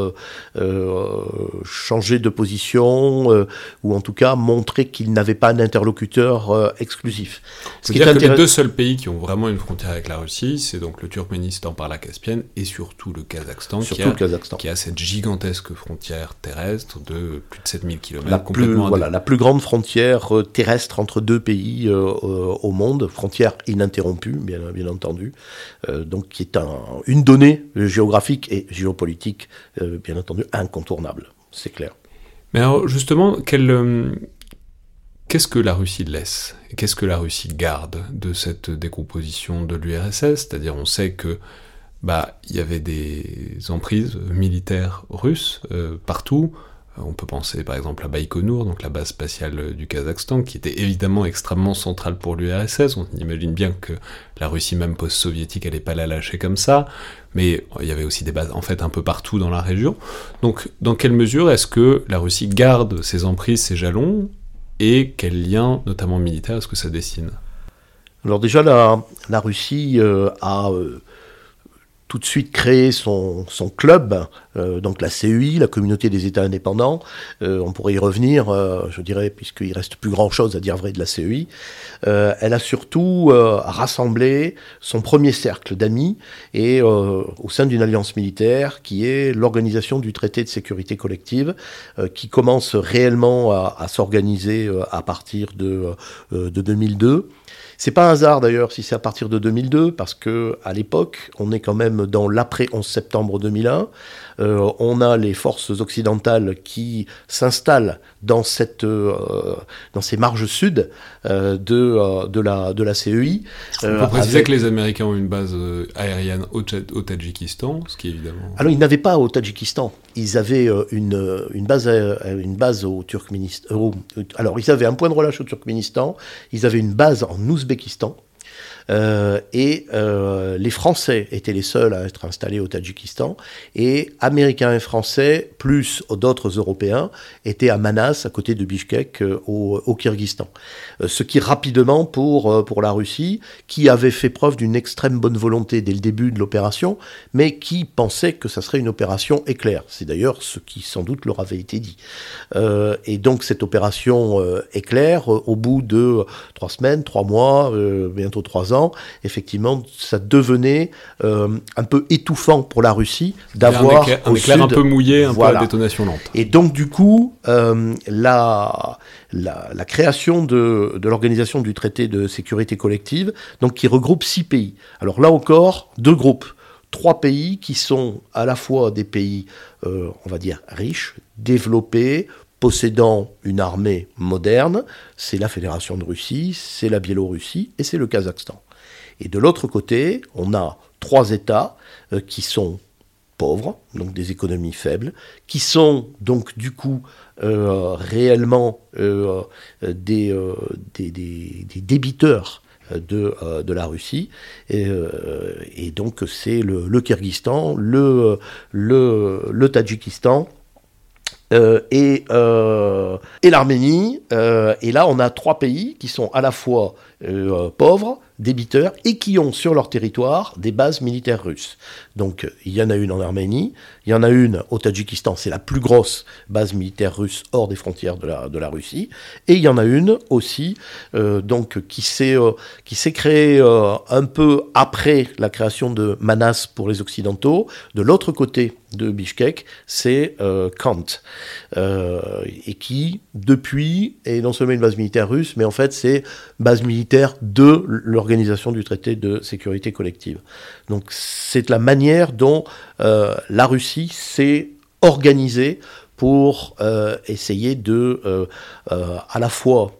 changer de position euh, ou en tout cas montrer qu'il n'avait pas un interlocuteur euh, exclusif. Ce qui est que les deux seuls pays qui ont vraiment une frontière avec la Russie, c'est donc le Turkménistan par la Caspienne et surtout le Kazakhstan, surtout qui, a, le Kazakhstan. qui a cette gigantesque frontière terrestre de plus de 7000 km. La plus, voilà, la plus grande frontière euh, terrestre entre deux pays euh, au monde, frontière ininterrompue, bien, bien entendu, euh, donc qui est un, une donnée géographique et géopolitique, euh, bien entendu, incontournable, c'est clair. Mais alors justement, euh, qu'est-ce que la Russie laisse Qu'est-ce que la Russie garde de cette décomposition de l'URSS C'est-à-dire on sait que bah il y avait des emprises militaires russes euh, partout. On peut penser par exemple à Baïkonour, donc la base spatiale du Kazakhstan, qui était évidemment extrêmement centrale pour l'URSS. On imagine bien que la Russie même post-soviétique n'allait pas la lâcher comme ça, mais il y avait aussi des bases en fait un peu partout dans la région. Donc dans quelle mesure est-ce que la Russie garde ses emprises, ses jalons, et quel lien, notamment militaire, est-ce que ça dessine? Alors déjà, la, Russie euh, a... Euh tout de suite créé son, son club, euh, donc la CEI, la communauté des États indépendants. Euh, on pourrait y revenir, euh, je dirais, puisqu'il reste plus grand-chose à dire vrai de la CEI. Euh, elle a surtout rassemblé son premier cercle d'amis et au sein d'une alliance militaire qui est l'organisation du traité de sécurité collective, qui commence réellement à, à s'organiser à partir de, de 2002. C'est pas un hasard d'ailleurs si c'est à partir de 2002, parce que à l'époque, on est quand même dans l'après 11 septembre 2001. Euh, on a les forces occidentales qui s'installent dans cette euh, dans ces marges sud euh, de de la de la CEI. On peut préciser avec... que les Américains ont une base aérienne au, au Tadjikistan, ce qui est évidemment. Alors ils n'avaient pas au Tadjikistan, ils avaient une une base une base au Turkménistan. alors ils avaient un point de relâche au Turkménistan, ils avaient une base en Ouzbékistan et les Français étaient les seuls à être installés au Tadjikistan, et Américains et Français, plus d'autres Européens, étaient à Manas, à côté de Bishkek, au, au Kyrgyzstan. ce qui rapidement, pour, pour la Russie, qui avait fait preuve d'une extrême bonne volonté dès le début de l'opération, mais qui pensait que ça serait une opération éclair. C'est d'ailleurs ce qui sans doute leur avait été dit. Euh, et donc cette opération euh, éclair, euh, au bout de trois semaines, trois mois, bientôt trois ans, effectivement, ça devenait un peu étouffant pour la Russie d'avoir un, éclair, un peu mouillé, un peu à détonation lente. Et donc du coup, la, la, création de, de l'organisation du traité de sécurité collective, donc qui regroupe six pays. Alors là encore, deux groupes trois pays qui sont à la fois des pays, euh, on va dire, riches, développés, possédant une armée moderne, c'est la Fédération de Russie, c'est la Biélorussie et c'est le Kazakhstan. Et de l'autre côté, on a trois États euh, qui sont pauvres, donc des économies faibles, qui sont donc du coup euh, réellement des, des, débiteurs de, euh, la Russie. Et, euh, donc c'est le, Kyrgyzstan, le, Tadjikistan. Euh, et l'Arménie. et là, on a trois pays qui sont à la fois pauvres, débiteurs, et qui ont sur leur territoire des bases militaires russes. Donc il y en a une en Arménie, il y en a une au Tadjikistan, c'est la plus grosse base militaire russe hors des frontières de la, Russie, et il y en a une aussi euh, donc qui s'est euh, créée euh, un peu après la création de Manas pour les Occidentaux. De l'autre côté de Bishkek, c'est Kant, et qui depuis est non seulement une base militaire russe, mais en fait c'est base militaire de l'organisation du traité de sécurité collective. Donc c'est la manière dont euh, la Russie s'est organisée pour euh, essayer de, euh, à la fois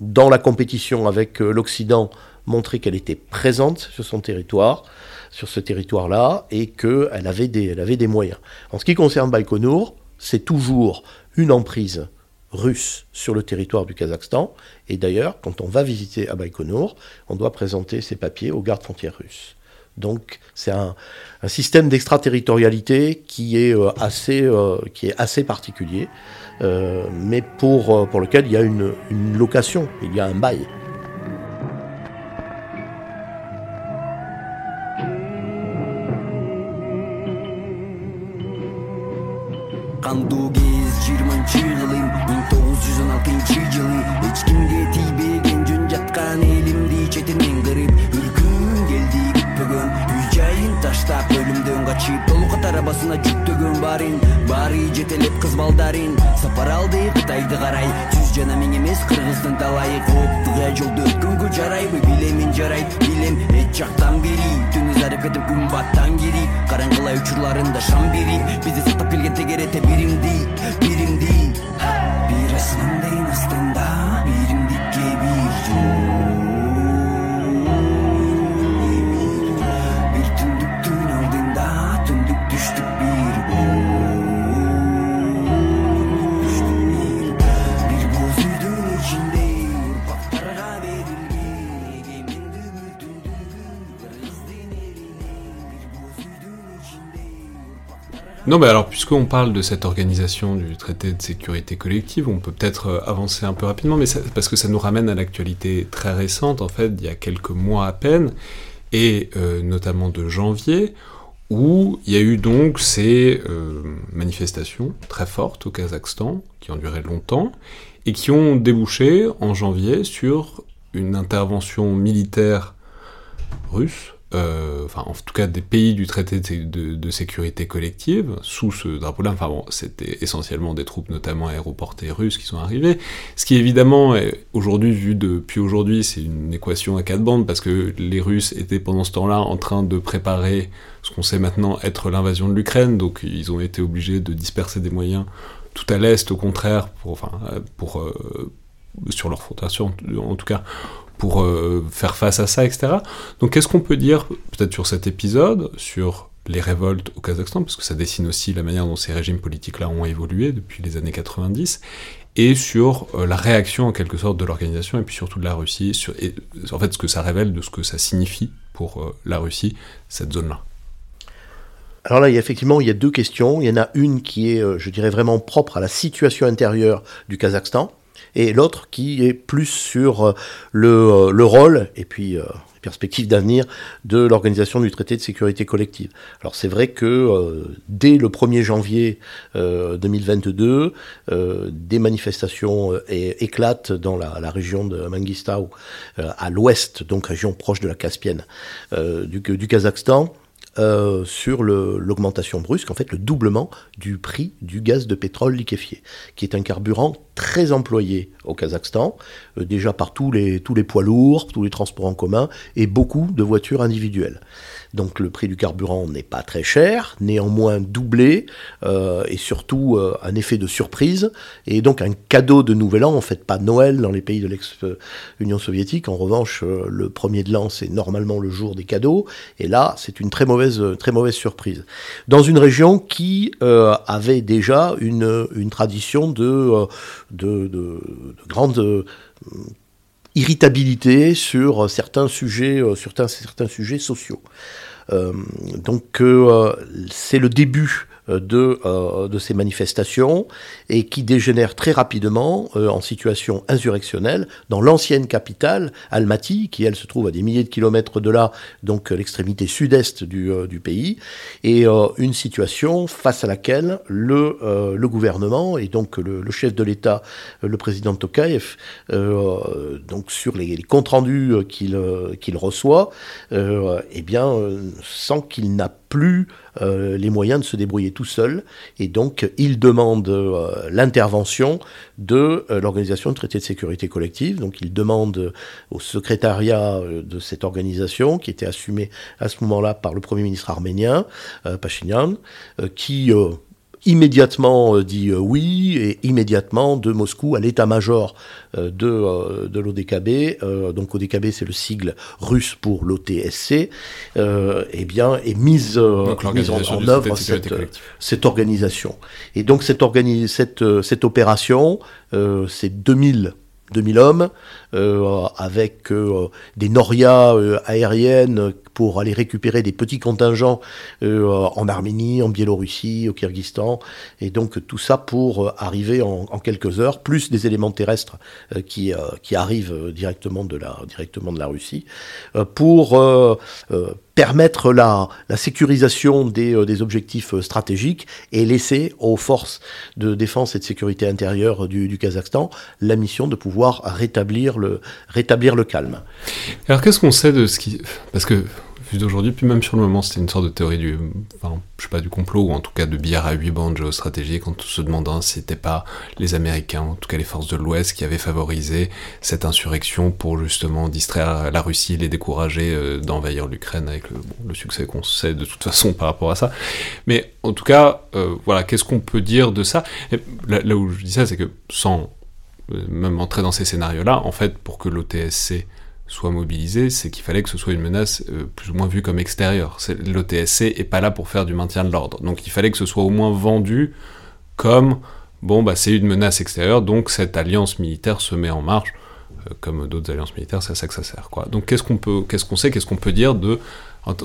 dans la compétition avec l'Occident, montrer qu'elle était présente sur son territoire, sur ce territoire-là, et qu'elle avait, des, avait des moyens. En ce qui concerne Baïkonour, c'est toujours une emprise russe sur le territoire du Kazakhstan. Et d'ailleurs, quand on va visiter à Baïkonour, on doit présenter ses papiers aux gardes frontières russes. Donc c'est un, système d'extraterritorialité qui, est euh, assez, euh, assez particulier, euh, mais pour, pour lequel il y a une location, il y a un bail. Жетелеп кыз балдарын сапар алды кытайды карай жүз жана миң эмес кыргыздын талайы кооптуга жолду өткөнгө жарайбы билемин жарайт билем эч жактан бери түнү зарып кетип күн баттан кири. Караңгылай учурларында шам берин бизди сактап келген тегерете биримди биримди бир астында. Non, mais alors, puisqu'on parle de cette organisation du traité de sécurité collective, on peut peut-être euh, avancer un peu rapidement, mais parce que ça nous ramène à l'actualité très récente, en fait, il y a quelques mois à peine, et euh, notamment de janvier, où il y a eu donc ces euh, manifestations très fortes au Kazakhstan, qui ont duré longtemps, et qui ont débouché en janvier sur une intervention militaire russe euh, enfin en tout cas des pays du traité de, sécurité collective, sous ce drapeau-là, enfin bon, c'était essentiellement des troupes notamment aéroportées russes qui sont arrivées, ce qui évidemment, aujourd'hui, vu depuis aujourd'hui, c'est une équation à quatre bandes, parce que les Russes étaient pendant ce temps-là en train de préparer ce qu'on sait maintenant être l'invasion de l'Ukraine, donc ils ont été obligés de disperser des moyens tout à l'est, au contraire, pour, enfin, pour, euh, sur leur fondation, en tout cas, pour euh, faire face à ça, etc. Donc qu'est-ce qu'on peut dire peut-être sur cet épisode, sur les révoltes au Kazakhstan, parce que ça dessine aussi la manière dont ces régimes politiques-là ont évolué depuis les années 90, et sur la réaction en quelque sorte de l'organisation et puis surtout de la Russie, et, en fait ce que ça révèle de ce que ça signifie pour la Russie, cette zone-là. Alors là, effectivement, il y a deux questions. Il y en a une qui est, je dirais, vraiment propre à la situation intérieure du Kazakhstan, et l'autre qui est plus sur le, le rôle, et puis perspective d'avenir de l'organisation du traité de sécurité collective. Alors c'est vrai que euh, dès le 1er janvier 2022, euh, euh, des manifestations éclatent dans la, région de Mangistau, à l'ouest, donc région proche de la Caspienne du, du Kazakhstan. Euh, sur l'augmentation brusque, en fait le doublement du prix du gaz de pétrole liquéfié, qui est un carburant très employé au Kazakhstan, euh, déjà par tous les, tous les poids lourds, tous les transports en commun et beaucoup de voitures individuelles. Donc le prix du carburant n'est pas très cher, néanmoins doublé, euh, et surtout euh, un effet de surprise, et donc un cadeau de Nouvel An, en fait pas Noël dans les pays de l'ex-Union soviétique, en revanche euh, le premier de l'an c'est normalement le jour des cadeaux, et là c'est une très mauvaise, très mauvaise surprise. Dans une région qui avait déjà une, tradition de grande irritabilité sur certains sujets, euh, sur certains sujets sociaux. Euh, donc euh, c'est le début de, euh, de ces manifestations et qui dégénèrent très rapidement euh, en situation insurrectionnelle dans l'ancienne capitale, Almaty, qui elle se trouve à des milliers de kilomètres de là, donc l'extrémité sud-est du, du, pays, et une situation face à laquelle le, le gouvernement et donc le, chef de l'État, le président Tokayev, donc sur les, comptes rendus qu'il reçoit, eh bien, sent qu'il n'a plus euh, les moyens de se débrouiller tout seul. Et donc, il demande euh, l'intervention de euh, l'Organisation de traité de sécurité collective. Donc, il demande au secrétariat de cette organisation, qui était assumé à ce moment-là par le Premier ministre arménien, Pachinian, qui immédiatement euh, dit euh, oui, et immédiatement de Moscou à l'état-major euh, de, de l'ODKB, donc ODKB c'est le sigle russe pour l'OTSC, eh bien, est mise, mise en, œuvre cette, cette, organisation. Et donc cette, cette, cette opération, c'est 2000 2000 hommes, euh, avec euh, des norias euh, aériennes pour aller récupérer des petits contingents en Arménie, en Biélorussie, au Kyrgyzstan, et donc tout ça pour arriver en, quelques heures, plus des éléments terrestres qui, qui arrivent directement de la, directement de la Russie, pour permettre la, la sécurisation des, des, objectifs stratégiques et laisser aux forces de défense et de sécurité intérieure du, du Kazakhstan la mission de pouvoir rétablir le, rétablir le calme. Alors qu'est-ce qu'on sait de ce qui... Parce que d'aujourd'hui, puis même sur le moment, c'était une sorte de théorie du, je sais pas, du complot, ou en tout cas de billard à huit bandes géostratégiques, en se demandant si c'était pas les Américains, en tout cas les forces de l'Ouest, qui avaient favorisé cette insurrection pour justement distraire la Russie, les décourager euh, d'envahir l'Ukraine avec le, succès qu'on sait de toute façon par rapport à ça. Mais en tout cas, euh, voilà, qu'est-ce qu'on peut dire de ça? Là, où je dis ça, c'est que sans euh, même entrer dans ces scénarios-là, en fait, pour que l'OTSC soit mobilisé, c'est qu'il fallait que ce soit une menace euh, plus ou moins vue comme extérieure. L'OTSC est pas là pour faire du maintien de l'ordre. Donc il fallait que ce soit au moins vendu comme bon bah c'est une menace extérieure, donc cette alliance militaire se met en marche. Euh, comme d'autres alliances militaires, c'est à ça que ça sert. Donc qu'est-ce qu'on peut, qu'est-ce qu'on sait, qu'est-ce qu'on peut dire de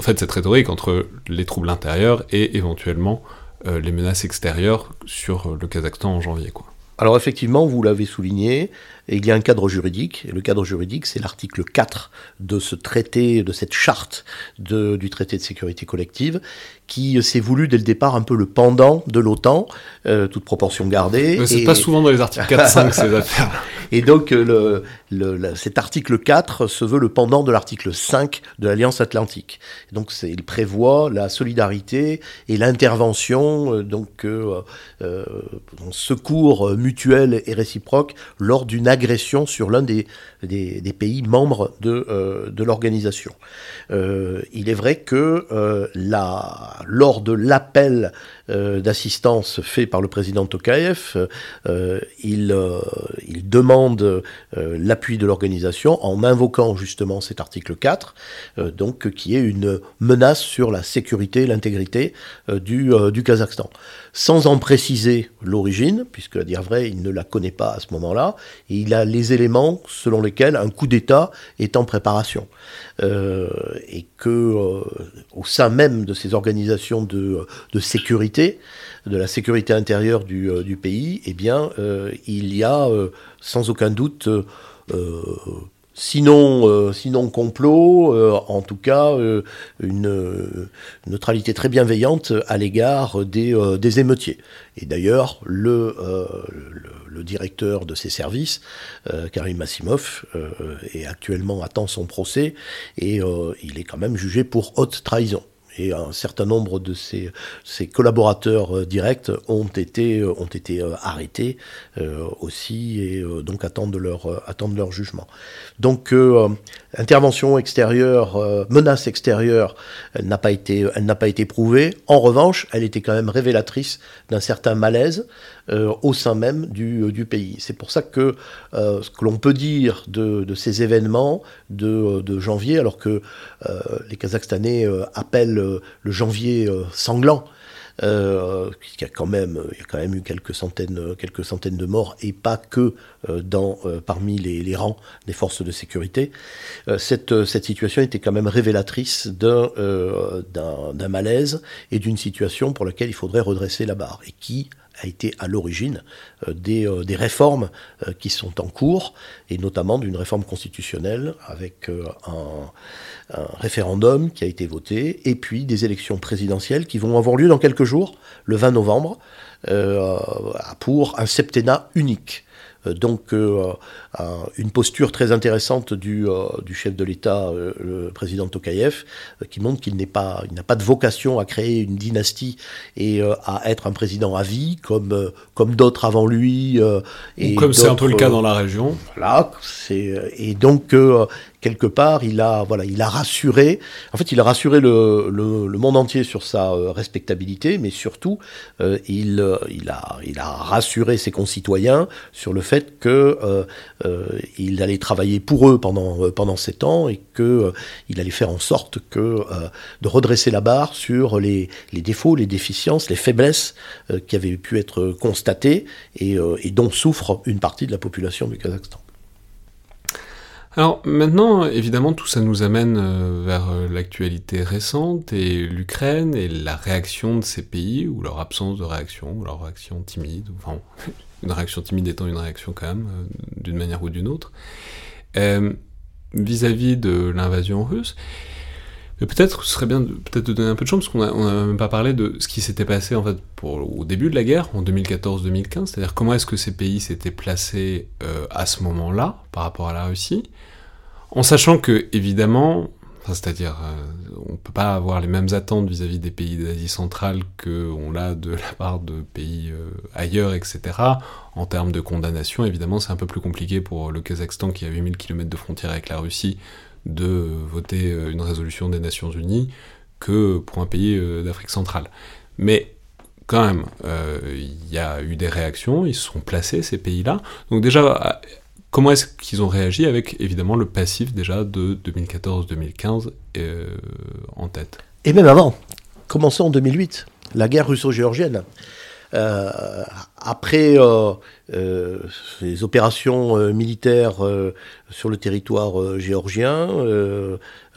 fait cette rhétorique entre les troubles intérieurs et éventuellement les menaces extérieures sur le Kazakhstan en janvier. Alors effectivement, vous l'avez souligné, il y a un cadre juridique, et le cadre juridique, c'est l'article 4 de ce traité, de cette charte du traité de sécurité collective, qui s'est voulu dès le départ un peu le pendant de l'OTAN, euh, toute proportion gardée. C'est pas souvent dans les articles 4-5 ces affaires. Et donc euh, le, cet article 4 se veut le pendant de l'article 5 de l'Alliance Atlantique. donc il prévoit la solidarité et l'intervention, euh, donc euh, secours mutuel et réciproque lors d'une agression sur l'un des, pays membres de, de l'organisation. il est vrai que la lors de l'appel euh, d'assistance fait par le président Tokayev, euh, il, euh, il, demande l'appui de l'organisation en invoquant justement cet article 4, donc qui est une menace sur la sécurité et l'intégrité du, Kazakhstan. Sans en préciser l'origine, puisque à dire vrai, il ne la connaît pas à ce moment-là. Il a les éléments selon lesquels un coup d'État est en préparation. et que au sein même de ces organisations de, sécurité, de la sécurité intérieure du, du pays, eh bien, il y a sans aucun doute sinon, euh, sinon complot, euh, en tout cas euh, une, neutralité très bienveillante à l'égard des, des, émeutiers. Et d'ailleurs, le, le, directeur de ces services, Karim Massimov, est actuellement attend son procès et il est quand même jugé pour haute trahison et un certain nombre de ses, collaborateurs euh, directs ont été, euh, ont été euh, arrêtés aussi et donc attendent leur, attendent leur jugement. Donc intervention extérieure, menace extérieure, elle n'a pas été, elle n'a pas été prouvée. En revanche, elle était quand même révélatrice d'un certain malaise au sein même du, du pays. C'est pour ça que ce que l'on peut dire de, de ces événements de, de, janvier, alors que les Kazakhstanais appellent le janvier euh, sanglant. Euh, il, y a quand même, il y a quand même eu quelques centaines, quelques centaines de morts, et pas que euh, dans, parmi les, rangs des forces de sécurité. cette, cette situation était quand même révélatrice d'un d'un malaise et d'une situation pour laquelle il faudrait redresser la barre, et qui a été à l'origine des, des, réformes qui sont en cours, et notamment d'une réforme constitutionnelle avec un référendum qui a été voté, et puis des élections présidentielles qui vont avoir lieu dans quelques jours, le 20 novembre, euh, pour un septennat unique. Euh, donc euh, une posture très intéressante du, du chef de l'État, le président Tokayev, qui montre qu'il n'est pas, il n'a pas de vocation à créer une dynastie et à être un président à vie comme comme d'autres avant lui. et comme c'est un peu le cas dans la région. Voilà, c'est et donc quelque part, il a, voilà, il a rassuré, en fait, il a rassuré le, le, monde entier sur sa euh, respectabilité, mais surtout, euh, il, euh, il, a, il a rassuré ses concitoyens sur le fait que il allait travailler pour eux pendant, pendant sept ans et que il allait faire en sorte que de redresser la barre sur les, défauts, les déficiences, les faiblesses qui avaient pu être constatées et, dont souffre une partie de la population du Kazakhstan. Alors maintenant, évidemment, tout ça nous amène euh, vers euh, l'actualité récente et l'Ukraine et la réaction de ces pays, ou leur absence de réaction, ou leur réaction timide, enfin, une réaction timide étant une réaction quand même, euh, d'une manière ou d'une autre, vis-à-vis de l'invasion russe. Peut-être ce serait bien peut-être de donner un peu de chance, parce qu'on n'a même pas parlé de ce qui s'était passé en fait pour, au début de la guerre, en 2014-2015, c'est-à-dire comment est-ce que ces pays s'étaient placés à ce moment-là par rapport à la Russie, en sachant que, évidemment, c'est-à-dire, euh, on ne peut pas avoir les mêmes attentes vis-à-vis des pays d'Asie centrale qu'on l'a de la part de pays euh, ailleurs, etc. En termes de condamnation, évidemment, c'est un peu plus compliqué pour le Kazakhstan qui a 8000 km de frontière avec la Russie de voter euh, une résolution des Nations Unies que pour un pays d'Afrique centrale. Mais quand même, il y a eu des réactions, ils se sont placés, ces pays-là. Donc déjà, Comment est-ce qu'ils ont réagi avec évidemment le passif déjà de 2014-2015 euh, en tête? Et même avant, commençons en 2008, la guerre russo-géorgienne. Euh, après euh, les opérations militaires sur le territoire géorgien,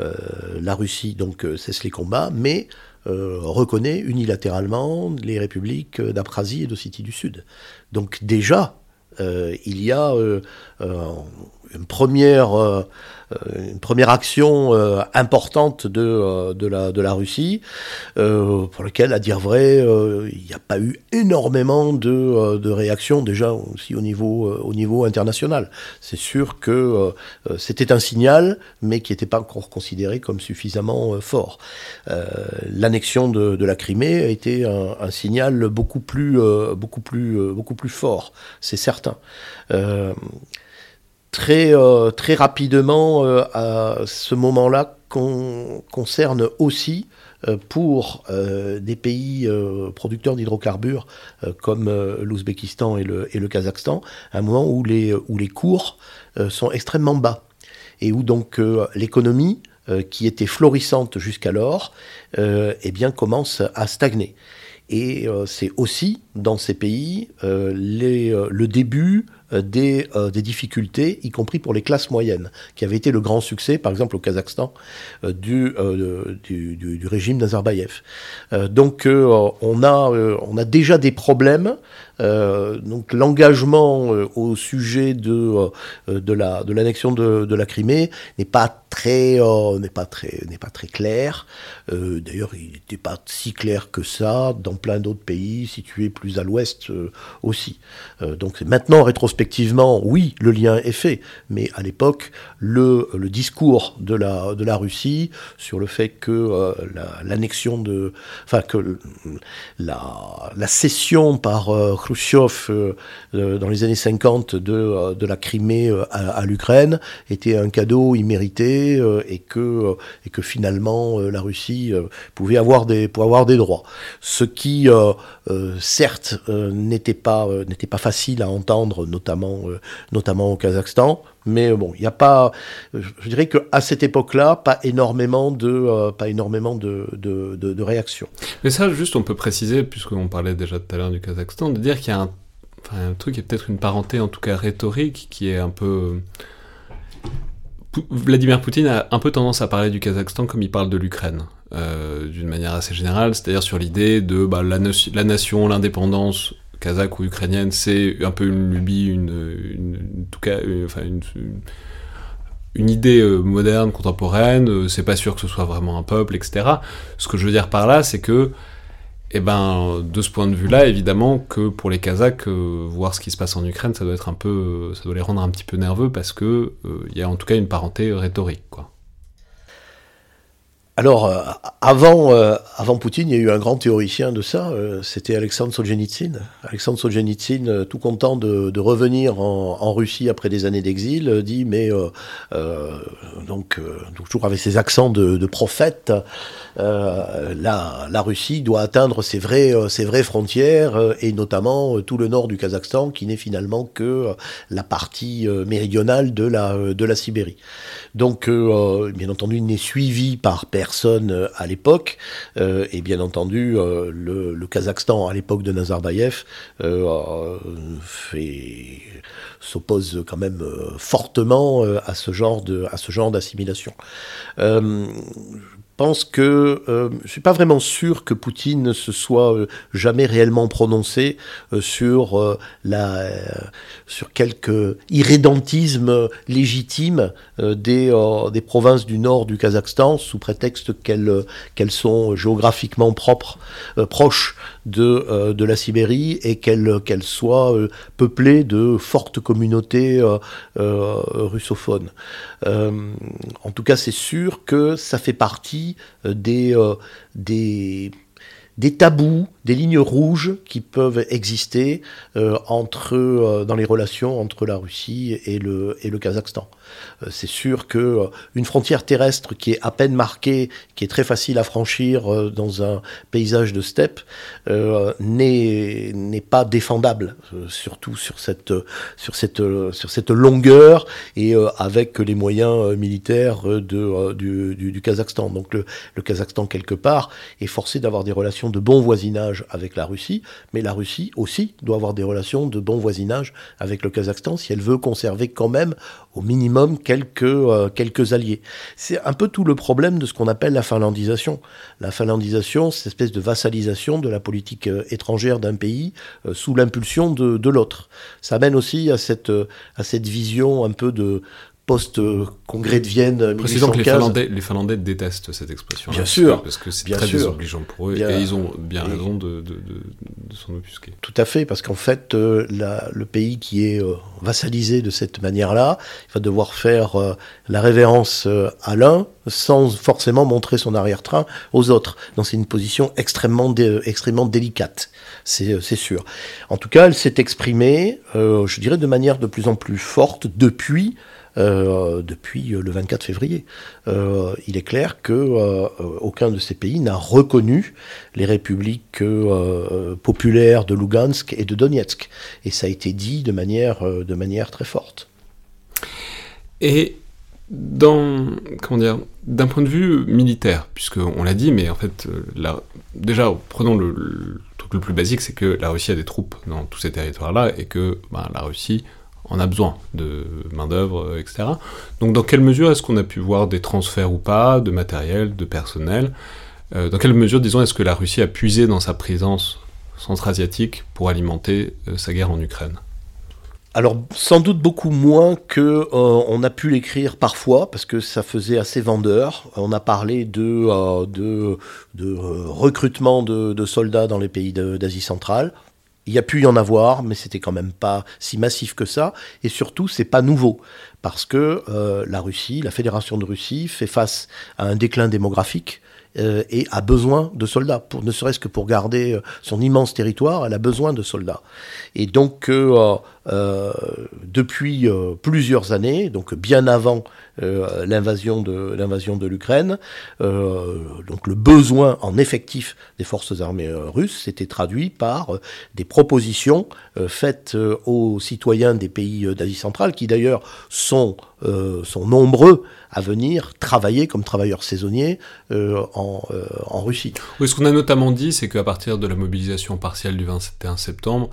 la Russie donc cesse les combats, mais reconnaît unilatéralement les républiques d'Abkhazie et d'Ossétie du Sud. Donc déjà, il y a euh, euh, une première euh, une première action euh, importante de, euh, de, la, de la Russie, pour laquelle, à dire vrai, il n'y a pas eu énormément de, de réactions déjà aussi au niveau, au niveau international. C'est sûr que c'était un signal, mais qui n'était pas encore considéré comme suffisamment fort. L'annexion de, de, la Crimée a été un, un signal beaucoup plus, beaucoup plus, beaucoup plus fort, c'est certain très, euh, très rapidement euh, à ce moment-là concerne aussi euh, pour des pays producteurs d'hydrocarbures comme l'Ouzbékistan et le, et le Kazakhstan, un moment où les, où les cours sont extrêmement bas et où donc l'économie qui était florissante jusqu'alors eh bien commence à stagner. Et c'est aussi dans ces pays les, le début des, des, difficultés, y compris pour les classes moyennes, qui avait été le grand succès, par exemple au Kazakhstan, du, du, du, du, régime Nazarbayev. donc on, a, on a déjà des problèmes euh, donc l'engagement euh, au sujet de, euh, de la de l'annexion de, de, la Crimée n'est pas très n'est pas très n'est pas très clair. D'ailleurs, il n'était pas si clair que ça dans plein d'autres pays situés plus à l'ouest aussi. donc maintenant rétrospectivement, oui, le lien est fait, mais à l'époque, le, le discours de la de la Russie sur le fait que l'annexion de enfin que la la cession par Khrushchev euh, euh, dans les années 50 de, euh, de la Crimée à, l'Ukraine était un cadeau immérité et, que, et que finalement la Russie pouvait avoir des, pouvait avoir des droits. Ce qui, certes, n'était pas, n'était pas facile à entendre, notamment, notamment au Kazakhstan. Mais bon, il n'y a pas, je dirais qu'à cette époque-là, pas énormément de, pas énormément de, de, réactions. Mais ça, juste, on peut préciser, puisqu'on parlait déjà tout à l'heure du Kazakhstan, de dire qu'il y a un, un truc, qui est peut-être une parenté, en tout cas rhétorique, qui est un peu. Vladimir Poutine a un peu tendance à parler du Kazakhstan comme il parle de l'Ukraine, euh, d'une manière assez générale, c'est-à-dire sur l'idée de bah, la nation, l'indépendance kazakh ou ukrainienne, c'est un peu une lubie, une, en tout cas, une, enfin une, une idée euh, moderne, contemporaine, euh, c'est pas sûr que ce soit vraiment un peuple, etc. Ce que je veux dire par là, c'est que, eh ben, de ce point de vue-là, évidemment que pour les Kazakhs, euh, voir ce qui se passe en Ukraine, ça doit être un peu, ça doit les rendre un petit peu nerveux parce que il y a en tout cas une parenté rhétorique, quoi. Alors, euh, avant, euh, avant Poutine, il y a eu un grand théoricien de ça, euh, c'était Alexandre Solzhenitsyn. Alexandre Solzhenitsyn, tout content de, revenir en, Russie après des années d'exil, dit, mais donc, toujours avec ses accents de, prophète, la, la, Russie doit atteindre ses vraies, ses vraies frontières, et notamment tout le nord du Kazakhstan, qui n'est finalement que la partie méridionale de la, de la Sibérie. Donc, bien entendu, il n'est suivi par personne euh, à l'époque. Euh, et bien entendu, euh, le, Kazakhstan, à l'époque de Nazarbayev, s'oppose quand même fortement à ce genre d'assimilation pense que euh, je suis pas vraiment sûr que Poutine ne se soit jamais réellement prononcé sur la sur quelque irrédentisme légitime des des provinces du nord du Kazakhstan sous prétexte qu'elles qu'elles sont géographiquement proches de la Sibérie et qu'elles soient peuplées de fortes communautés russophones. en tout cas, c'est sûr que ça fait partie euh, des, euh, tabous, des lignes rouges qui peuvent exister euh, dans les relations entre la Russie et et le Kazakhstan. Euh, c'est sûr que euh, une frontière terrestre qui est à peine marquée, qui est très facile à franchir euh, dans un paysage de steppe, n'est n'est pas défendable, surtout sur cette sur cette sur cette longueur et avec les moyens militaires de du, du, Kazakhstan. Donc le, le Kazakhstan quelque part est forcé d'avoir des relations de bon voisinage avec la Russie, mais la Russie aussi doit avoir des relations de bon voisinage avec le Kazakhstan si elle veut conserver quand même au minimum quelques, euh, quelques alliés. C'est un peu tout le problème de ce qu'on appelle la finlandisation. La finlandisation, c'est cette espèce de vassalisation de la politique euh, étrangère d'un pays euh, sous l'impulsion de, de l'autre. Ça mène aussi à cette, à cette vision un peu de, post-congrès de Vienne Précisons que les Finlandais, les Finlandais, détestent cette expression. Bien sûr. Parce que c'est très désobligeant pour eux et ils ont bien raison de, de, de, s'en offusquer. Tout à fait, parce qu'en fait, euh, la, le pays qui est euh, vassalisé de cette manière-là, il va devoir faire euh, la révérence à l'un sans forcément montrer son arrière-train aux autres. Donc c'est une position extrêmement, extrêmement délicate, c'est sûr. En tout cas, elle s'est exprimée, je dirais, de manière de plus en plus forte depuis euh, depuis euh, le 24 février. Euh, il est clair que aucun de ces pays n'a reconnu les républiques populaires de Lugansk et de Donetsk. Et ça a été dit de manière, de manière très forte. Et dans comment dire d'un point de vue militaire, puisque on l'a dit, mais en fait déjà prenons le, truc le plus basique, c'est que la Russie a des troupes dans tous ces territoires-là et que ben, la Russie en a besoin de main-d'œuvre, etc. Donc, dans quelle mesure est-ce qu'on a pu voir des transferts ou pas de matériel, de personnel Dans quelle mesure, disons, est-ce que la Russie a puisé dans sa présence centra-asiatique pour alimenter sa guerre en Ukraine? Alors sans doute beaucoup moins que euh, on a pu l'écrire parfois parce que ça faisait assez vendeur. On a parlé de euh, de, euh, recrutement de, soldats dans les pays d'Asie centrale. Il y a pu y en avoir, mais c'était quand même pas si massif que ça. Et surtout, c'est pas nouveau parce que la Russie, la Fédération de Russie, fait face à un déclin démographique euh, et a besoin de soldats, pour, ne serait-ce que pour garder euh, son immense territoire, elle a besoin de soldats. Et donc, euh, depuis plusieurs années, donc bien avant l'invasion de l'invasion de l'Ukraine, donc le besoin en effectif des forces armées russes s'était traduit par des propositions faites aux citoyens des pays d'Asie centrale, qui d'ailleurs sont sont nombreux à venir travailler comme travailleurs saisonniers euh, en, euh, en, Russie. Oui, ce qu'on a notamment dit, c'est qu'à partir de la mobilisation partielle du 21 septembre,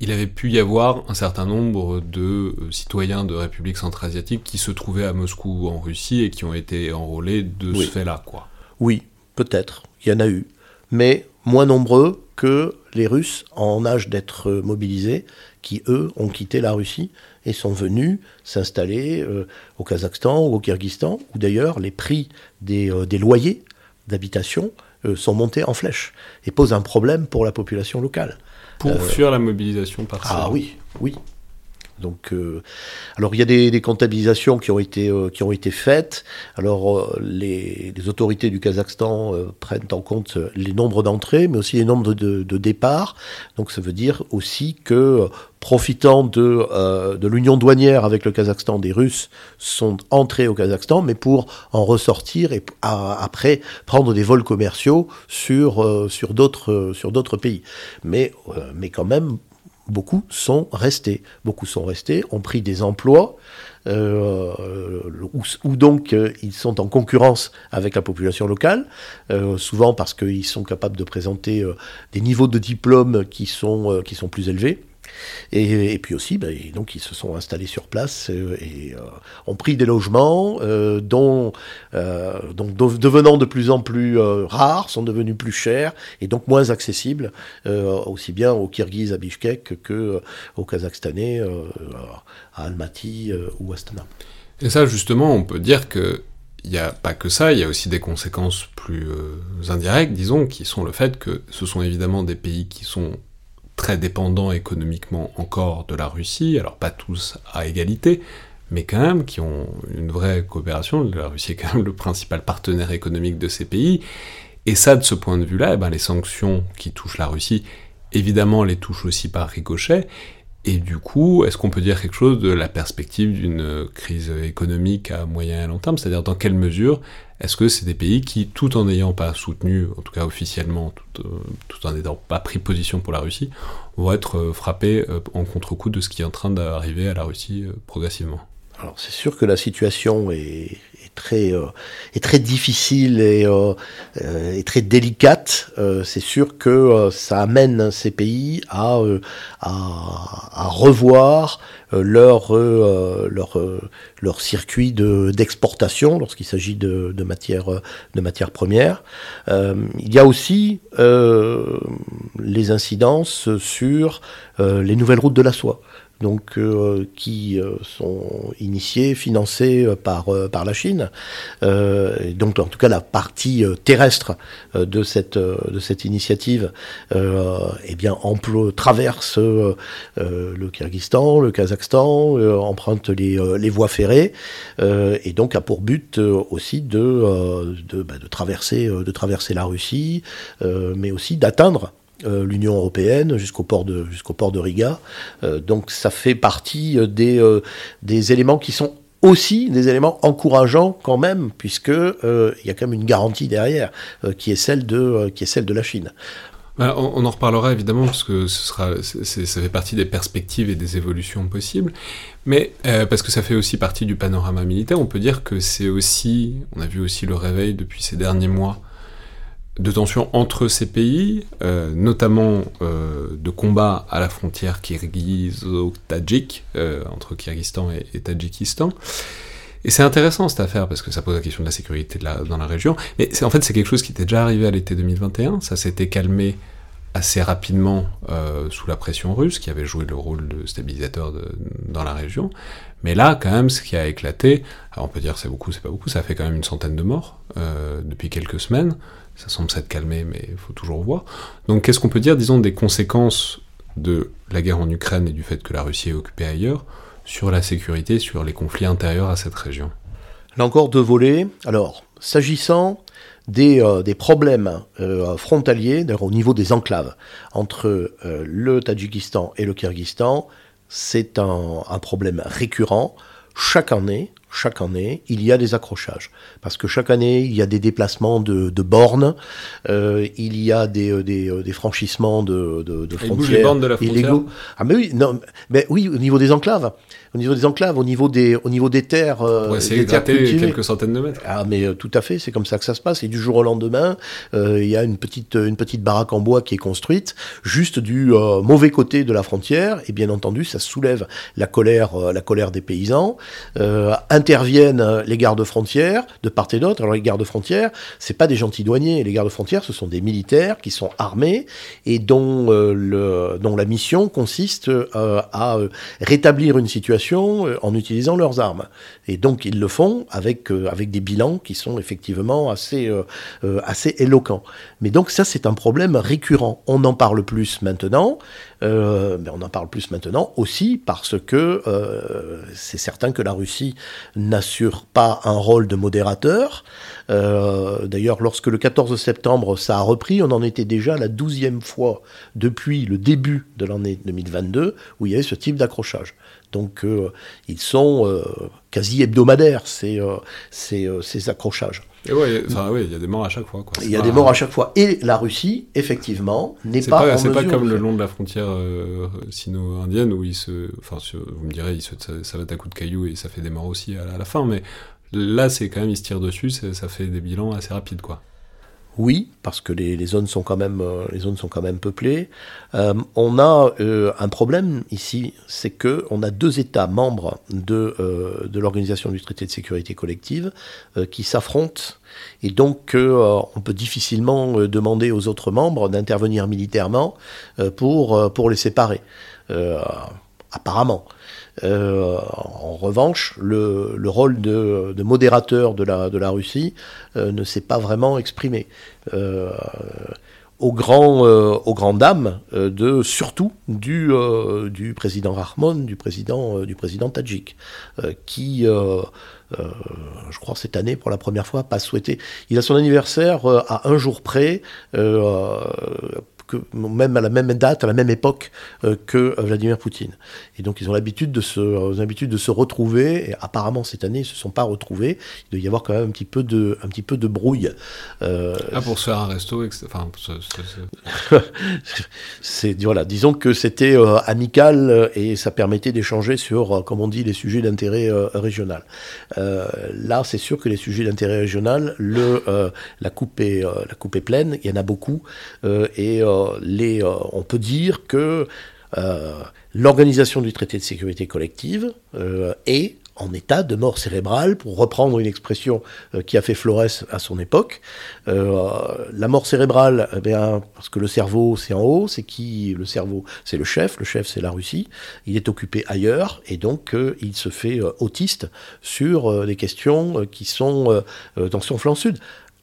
il avait pu y avoir un certain nombre de euh, citoyens de République centra-asiatique qui se trouvaient à Moscou ou en Russie et qui ont été enrôlés de ce fait-là, quoi. Oui, peut-être, il y en a eu, mais moins nombreux que les Russes en âge d'être mobilisés, qui eux ont quitté la Russie et sont venus s'installer euh, au Kazakhstan ou au Kyrgyzstan, où d'ailleurs les prix des, euh, loyers d'habitation euh, sont montés en flèche et posent un problème pour la population locale. Pour fuir la mobilisation par Ah oui, oui. Donc, euh, alors il y a des, comptabilisations qui ont été euh, qui ont été faites. Alors euh, les, autorités du Kazakhstan prennent en compte les nombres d'entrées, mais aussi les nombres de, de, départs. Donc ça veut dire aussi que profitant de, de l'union douanière avec le Kazakhstan, des Russes sont entrés au Kazakhstan, mais pour en ressortir et après prendre des vols commerciaux sur sur d'autres sur d'autres pays. Mais mais quand même beaucoup sont restés. Beaucoup sont restés, ont pris des emplois, euh, où, donc euh, ils sont en concurrence avec la population locale, euh, souvent parce qu'ils sont capables de présenter des niveaux de diplôme qui sont plus élevés. Et, puis aussi, ben, donc ils se sont installés sur place euh, et euh, ont pris des logements euh, dont, devenant de plus en plus rares, sont devenus plus chers et donc moins accessibles aussi bien aux Kirghizes à Bishkek que aux Kazakhstanais à Almaty ou Astana. Et ça, justement, on peut dire que il n'y a pas que ça, il y a aussi des conséquences plus indirectes, disons, qui sont le fait que ce sont évidemment des pays qui sont très dépendants économiquement encore de la Russie, alors pas tous à égalité, mais quand même qui ont une vraie coopération. La Russie est quand même le principal partenaire économique de ces pays. Et ça, de ce point de vue-là, eh ben, les sanctions qui touchent la Russie, évidemment, les touchent aussi par ricochet. Et du coup, est-ce qu'on peut dire quelque chose de la perspective d'une crise économique à moyen et long terme? C'est-à-dire dans quelle mesure est-ce que c'est des pays qui, tout en n'ayant pas soutenu, en tout cas officiellement, tout, euh, en n'ayant pas pris position pour la Russie, vont être euh, frappés euh, en contre-coup de ce qui est en train d'arriver à la Russie progressivement? Alors c'est sûr que la situation est, très euh, est très difficile et, euh, euh très délicate. Euh, c'est sûr que ça amène ces pays à à, revoir leur leur leur circuit de d'exportation lorsqu'il s'agit de, de matières de matières premières. il y a aussi les incidences sur les nouvelles routes de la soie donc euh, qui euh, sont initiés, financés euh, par par la Chine. donc en tout cas la partie terrestre de cette de cette initiative, eh bien traverse le Kyrgyzstan, le Kazakhstan, emprunte les les voies ferrées et donc a pour but aussi de, bah, de traverser de traverser la Russie, mais aussi d'atteindre euh, l'Union européenne jusqu'au port de port de Riga. Euh, donc ça fait partie euh, des des éléments qui sont aussi des éléments encourageants quand même, puisque il y a quand même une garantie derrière qui est celle de qui est celle de la Chine. Bah, on, en reparlera évidemment parce que ce sera, ça fait partie des perspectives et des évolutions possibles, mais parce que ça fait aussi partie du panorama militaire, on peut dire que c'est aussi, on a vu aussi le réveil depuis ces derniers mois de tensions entre ces pays, euh, notamment euh, de combats à la frontière kirghizo-tadjik, euh, entre Kyrgyzstan et, Tadjikistan. Et c'est intéressant cette affaire parce que ça pose la question de la sécurité dans la région. Mais en fait, c'est quelque chose qui était déjà arrivé à l'été 2021. Ça s'était calmé assez rapidement sous la pression russe, qui avait joué le rôle de stabilisateur dans la région. Mais là, quand même, ce qui a éclaté, alors on peut dire c'est beaucoup, c'est pas beaucoup, ça fait quand même une centaine de morts depuis quelques semaines. Ça semble s'être calmé, mais il faut toujours voir. Donc, qu'est-ce qu'on peut dire, disons, des conséquences de la guerre en Ukraine et du fait que la Russie est occupée ailleurs sur la sécurité, sur les conflits intérieurs à cette région? Là encore, deux volets. Alors, s'agissant des, euh, des, problèmes euh, frontaliers, au niveau des enclaves, entre euh, le Tadjikistan et le Kyrgyzstan, c'est un, un, problème récurrent. Chaque année, chaque année, il y a des accrochages. Parce que chaque année, il y a des déplacements de, de bornes, euh, il y a des, des, des franchissements de, de, de frontières les bornes de la frontière. illégaux. Ah mais oui, non, mais oui, au niveau des enclaves, au niveau des enclaves, au niveau des, au niveau des terres, euh, ouais, c'est quelques centaines de mètres. Ah mais euh, tout à fait, c'est comme ça que ça se passe. Et du jour au lendemain, euh, il y a une petite, une petite baraque en bois qui est construite juste du euh, mauvais côté de la frontière. Et bien entendu, ça soulève la colère, euh, la colère des paysans. interviennent les gardes frontières de part et d'autre. Alors les gardes frontières, c'est pas des gentils douaniers. Les gardes frontières, ce sont des militaires qui sont armés et dont le, dont la mission consiste à rétablir une situation en utilisant leurs armes. Et donc ils le font avec, euh, des bilans qui sont effectivement assez, euh, euh, assez éloquents. Mais donc ça c'est un problème récurrent. On en parle plus maintenant, euh, mais on en parle plus maintenant aussi parce que euh, c'est certain que la Russie n'assure pas un rôle de modérateur. Euh, D'ailleurs, lorsque le 14 septembre ça a repris, on en était déjà la douzième fois depuis le début de l'année 2022 où il y avait ce type d'accrochage. Donc euh, ils sont euh, quasi hebdomadaires, ces, euh, ces, ces accrochages. Et ouais, enfin, ouais, il y a des morts à chaque fois. Il y a des morts à chaque fois. Et la Russie, effectivement, n'est pas, C'est pas comme le long de la frontière euh, sino-indienne où il se, enfin, vous me direz, il se, va à coups de cailloux et ça fait des morts aussi à, la- à la fin. Mais là, c'est quand même, ils se tirent dessus, ça fait des bilans assez rapides, quoi. Oui, parce que les, les zones sont quand même, euh, les zones sont quand même peuplées. Euh, on a euh, un problème ici, c'est que on a deux États membres de, l'organisation du traité de sécurité collective qui s'affrontent, et donc on peut difficilement demander aux autres membres d'intervenir militairement pour les séparer. Apparemment. Euh, en revanche, le, le rôle de, modérateur de la, Russie euh, ne s'est pas vraiment exprimé. Euh, au grand, euh, aux grandes dames de surtout du, président Rahmon, du président, du président Tadjik, qui, je crois cette année pour la première fois, pas souhaité. Il a son anniversaire à un jour près. Que, même à la même date, à la même époque euh, que euh, Vladimir Poutine. Et donc ils ont l'habitude de se, euh, l'habitude de se retrouver. Et apparemment cette année ils se sont pas retrouvés. Il doit y avoir quand même un petit peu de, un petit peu de brouille. Euh, Ah, pour se faire un resto. Enfin, ce- ce- ce- c'est voilà, disons que c'était euh, amical et ça permettait d'échanger sur, comme on dit, les sujets d'intérêt régional. Là, c'est sûr que les sujets d'intérêt régional, le, la coupe est, la coupe est pleine. Il y en a beaucoup et les, euh, on peut dire que euh, l'organisation du traité de sécurité collective euh, est en état de mort cérébrale, pour reprendre une expression euh, qui a fait Flores à son époque. Euh, la mort cérébrale, eh bien, parce que le cerveau c'est en haut, c'est qui le cerveau? C'est le chef, le chef c'est la Russie, il est occupé ailleurs, et donc euh, il se fait euh, autiste sur euh, des questions euh, qui sont euh, euh, dans son flanc sud.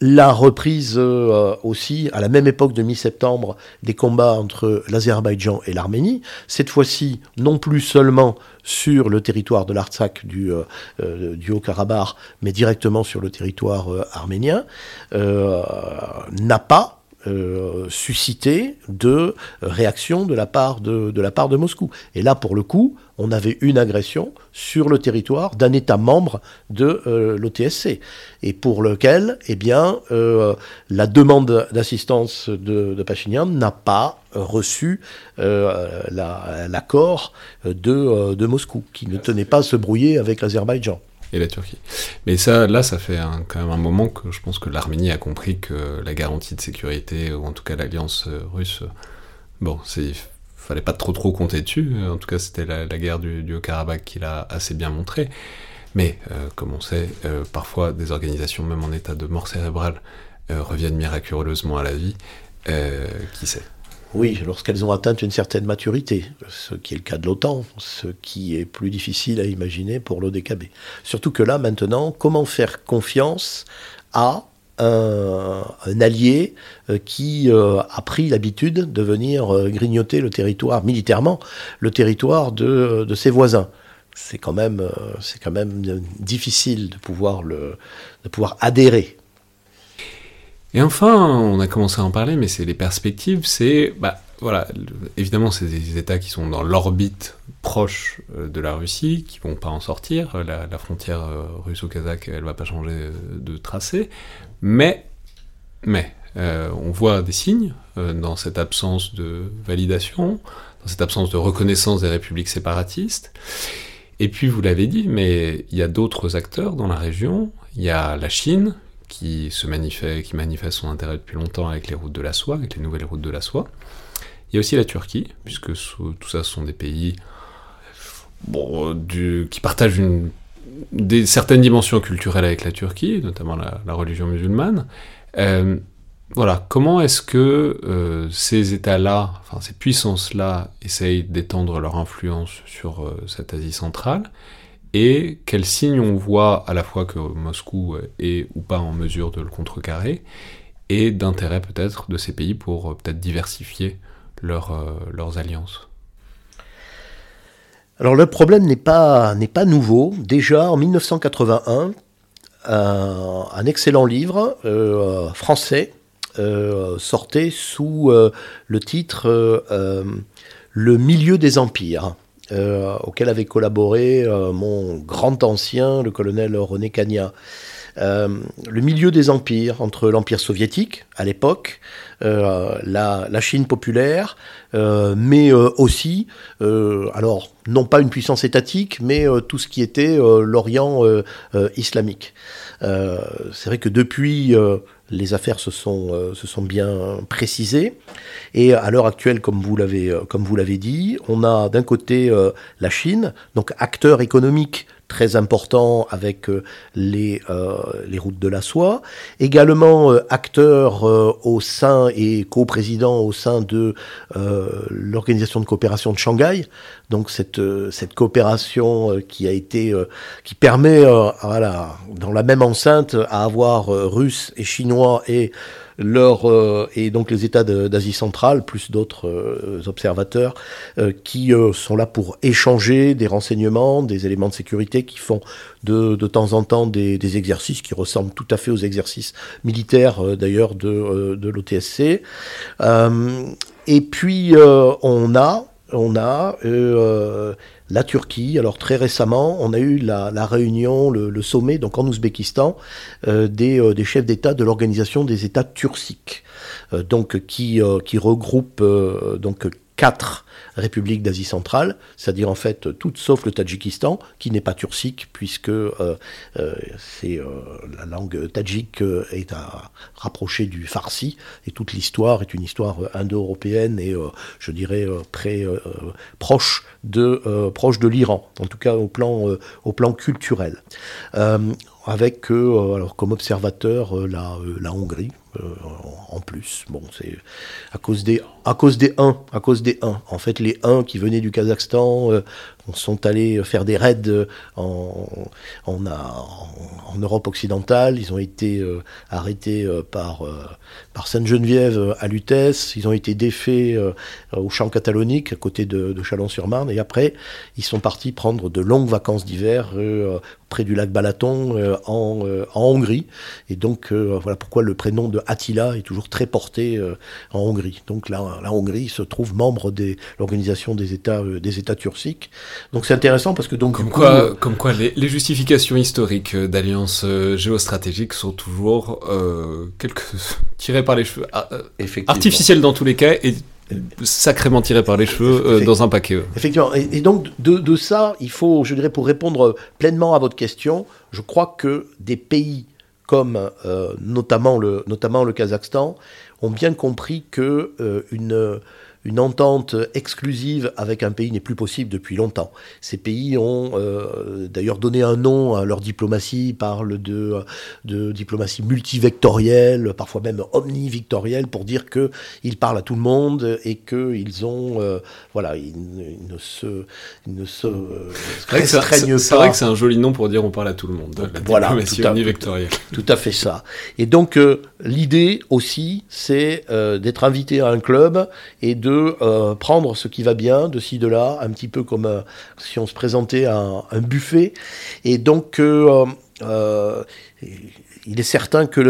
La reprise euh, aussi, à la même époque de mi-septembre, des combats entre l'Azerbaïdjan et l'Arménie, cette fois-ci non plus seulement sur le territoire de l'Artsakh du, euh, euh, Haut-Karabakh, mais directement sur le territoire arménien, n'a pas euh, suscité de réaction de la part de, de la part de Moscou. Et là, pour le coup, on avait une agression sur le territoire d'un État membre de euh, l'OTSC, et pour lequel, eh bien, euh, la demande d'assistance de, de Pachinian n'a pas reçu euh, la- l'accord de, de Moscou, qui ne tenait pas à se brouiller avec l'Azerbaïdjan. Et la Turquie. Mais ça, là, ça fait quand même un moment que je pense que l'Arménie a compris que la garantie de sécurité, ou en tout cas l'alliance russe, bon, c'est fallait pas trop trop compter dessus. En tout cas, c'était la, guerre du, Haut-Karabakh qui l'a assez bien montré. Mais, euh, comme on sait, euh, parfois des organisations, même en état de mort cérébrale, euh, reviennent miraculeusement à la vie. qui sait oui, lorsqu'elles ont atteint une certaine maturité, ce qui est le cas de l'OTAN, ce qui est plus difficile à imaginer pour l'ODKB. Surtout que là, maintenant, comment faire confiance à un, allié qui a pris l'habitude de venir grignoter le territoire militairement, le territoire de ses voisins? C'est quand même, euh, difficile de pouvoir adhérer. Et enfin, on a commencé à en parler, mais c'est les perspectives, c'est, bah, voilà, évidemment, c'est des États qui sont dans l'orbite proche euh, de la Russie, qui vont pas en sortir. La, frontière euh, russo-kazakh, elle va pas changer de tracé, mais, mais, on voit des signes dans cette absence de validation, dans cette absence de reconnaissance des républiques séparatistes. Et puis, vous l'avez dit, mais il y a d'autres acteurs dans la région. Il y a la Chine, qui, se manifeste, qui manifeste son intérêt depuis longtemps avec les routes de la soie, avec les nouvelles routes de la soie. Il y a aussi la Turquie, puisque tout ça sont des pays qui partagent des, certaines dimensions culturelles avec la Turquie, notamment la, religion musulmane. Euh, voilà, comment est-ce que euh, ces États-là, enfin ces puissances-là, essayent d'étendre leur influence sur euh, cette Asie centrale? Et quels signes on voit à la fois que Moscou est ou pas en mesure de le contrecarrer et d'intérêt peut-être de ces pays pour euh, peut-être diversifier leurs alliances alors le problème n'est pas, nouveau. Déjà en 1981, un excellent livre français euh, sortait sous euh, le titre euh, Le milieu des empires. Auquel avait collaboré mon grand ancien, le colonel René Cagna. le milieu des empires, entre l'Empire soviétique, à l'époque, la, Chine populaire, mais aussi, alors, non pas une puissance étatique, mais tout ce qui était l'Orient islamique. C'est vrai que depuis les affaires se sont, euh, se sont bien précisées. Et à l'heure actuelle, comme vous l'avez, euh, dit, on a d'un côté euh, la Chine, donc acteur économique très important avec euh, les, euh, les routes de la soie. Également euh, acteur au sein et co-président au sein de l'organisation de coopération de Shanghai. Donc cette, cette coopération qui a été qui permet voilà, dans la même enceinte à avoir Russes et Chinois et leur, euh, et donc les États d'Asie centrale, plus d'autres euh, observateurs, euh, qui sont là pour échanger des renseignements, des éléments de sécurité qui font de, de temps en temps des, des, exercices qui ressemblent tout à fait aux exercices militaires d'ailleurs de, de l'OTSC. et puis on a, on a la Turquie. Alors très récemment, on a eu la, réunion, le, sommet, donc en Ouzbékistan, euh, euh, des, chefs d'État de l'organisation des États turciques, euh, donc qui, qui regroupe donc quatre républiques d'Asie centrale, c'est-à-dire en fait toutes sauf le Tadjikistan, qui n'est pas turcique, puisque euh, euh, c'est euh, la langue tadjik est à rapprocher du farsi, et toute l'histoire est une histoire indo-européenne et je dirais proche de de l'Iran, en tout cas au plan au plan culturel. Avec alors comme observateur la, la Hongrie en plus. Bon, c'est à cause des à cause des 1, à cause des 1. En fait, les 1 qui venaient du Kazakhstan euh, sont allés faire des raids euh, en, en, Europe occidentale. Ils ont été euh, arrêtés par, par Sainte-Geneviève à Lutèce. Ils ont été défaits au champ catalonique à côté de, de Chalon-sur-Marne. Et après, ils sont partis prendre de longues vacances d'hiver près du lac Balaton en, en, Hongrie. Et donc, voilà pourquoi le prénom de Attila est toujours très porté en Hongrie. Donc là, la Hongrie se trouve membre de l'organisation des États, euh, des États turciques. Donc c'est intéressant parce que donc comme quoi, euh, comme quoi les, justifications historiques euh, d'alliances géostratégiques sont toujours quelques tirées par les cheveux, artificielles dans tous les cas et sacrément tiré par les cheveux dans un paquet. Effectivement. Et, donc, de, de, ça, il faut, je dirais, pour répondre pleinement à votre question, je crois que des pays comme notamment, le, notamment le Kazakhstan ont bien compris que une une entente exclusive avec un pays n'est plus possible depuis longtemps. Ces pays ont euh, d'ailleurs donné un nom à leur diplomatie, parlent de, de diplomatie multivectorielle, parfois même omnivictorielle, pour dire qu'ils parlent à tout le monde et qu'ils ont, euh, voilà, ils, ne se, ils ne se restreignent pas. C'est vrai que c'est un joli nom pour dire on parle à tout le monde. La voilà, diplomatie tout à, omnivectorielle. Tout à fait ça. Et donc euh, l'idée aussi, c'est d'être invité à un club et de euh, prendre ce qui va bien de ci, de là, un petit peu comme euh, si on se présentait à un, buffet. Et donc, euh, il est certain que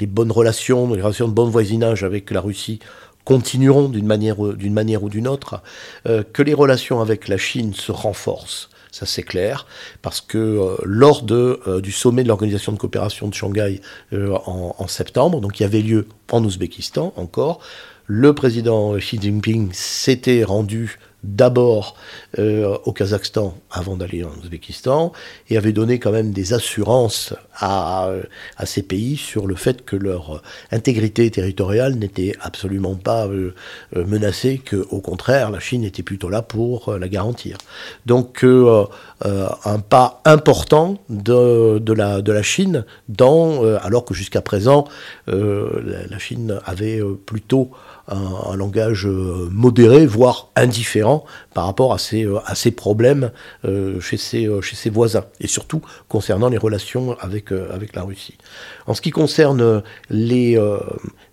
les bonnes relations, les relations de bon voisinage avec la Russie continueront d'une manière, manière ou d'une autre, que les relations avec la Chine se renforcent. Ça c'est clair, parce que lors de, du sommet de l'Organisation de coopération de Shanghai en, en, septembre, donc qui avait lieu en Ouzbékistan encore, le président Xi Jinping s'était rendu d'abord euh, au Kazakhstan avant d'aller en Ouzbékistan et avait donné quand même des assurances à, à ces pays sur le fait que leur intégrité territoriale n'était absolument pas euh, euh, menacée, que au contraire la Chine était plutôt là pour la garantir. Donc un pas important de, de, la, de la Chine dans alors que jusqu'à présent la, Chine avait plutôt un, langage euh, modéré, voire indifférent par rapport à ces, euh, à ces problèmes euh, chez, ses, chez voisins, et surtout concernant les relations avec, avec la Russie. En ce qui concerne les,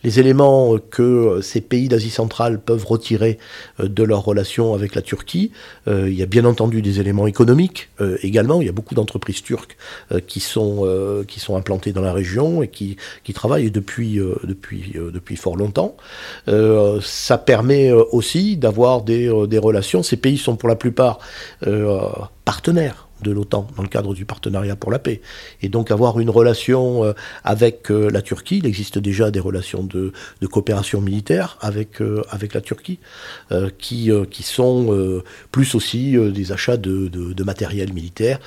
les éléments que ces pays d'Asie centrale peuvent retirer de leurs relations avec la Turquie, il y a bien entendu des éléments économiques également. Il y a beaucoup d'entreprises turques qui, sont, qui sont implantées dans la région et qui, qui travaillent depuis, depuis, depuis fort longtemps. Euh, ça permet euh, aussi d'avoir des, euh, des, relations. Ces pays sont pour la plupart partenaires de l'OTAN dans le cadre du partenariat pour la paix. Et donc avoir une relation euh, avec euh, la Turquie, il existe déjà des relations de, de coopération militaire avec, euh, avec la Turquie, qui, qui sont plus aussi des achats de, de, matériel militaire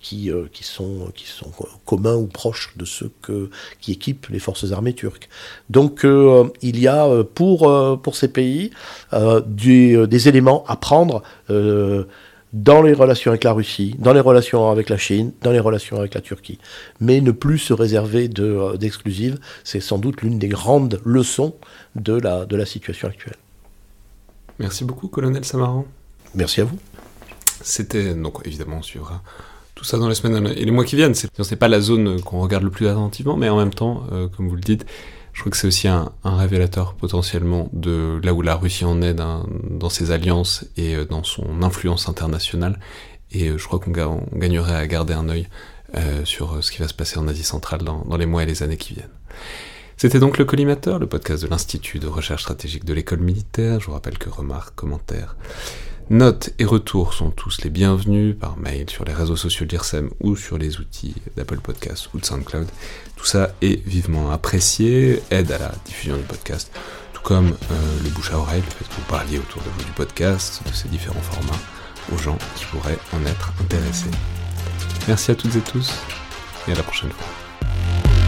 qui, qui, sont, qui sont communs ou proches de ceux que, qui équipent les forces armées turques. Donc il y a pour, pour ces pays des éléments à prendre dans les relations avec la Russie, dans les relations avec la Chine, dans les relations avec la Turquie. Mais ne plus se réserver euh, d'exclusives, c'est sans doute l'une des grandes leçons de la, de la situation actuelle. Merci beaucoup, colonel Samaran. Merci à vous. C'était, donc évidemment, sur tout ça dans les semaines et les mois qui viennent. C'est pas la zone qu'on regarde le plus attentivement, mais en même temps, euh, comme vous le dites, je crois que c'est aussi un, révélateur potentiellement de là où la Russie en est dans, ses alliances et euh, dans son influence internationale. Et euh, je crois qu'on gagnerait à garder un œil euh, sur ce qui va se passer en Asie centrale dans, dans les mois et les années qui viennent. C'était donc le Collimateur, le podcast de l'Institut de recherche stratégique de l'école militaire. Je vous rappelle que remarques, commentaires, Notes et retours sont tous les bienvenus par mail sur les réseaux sociaux de l'IRSEM ou sur les outils d'Apple Podcasts ou de SoundCloud. Tout ça est vivement apprécié, aide à la diffusion du podcast, tout comme euh, le bouche à oreille, le fait que vous parliez autour de vous du podcast, de ces différents formats, aux gens qui pourraient en être intéressés. Merci à toutes et tous, et à la prochaine fois.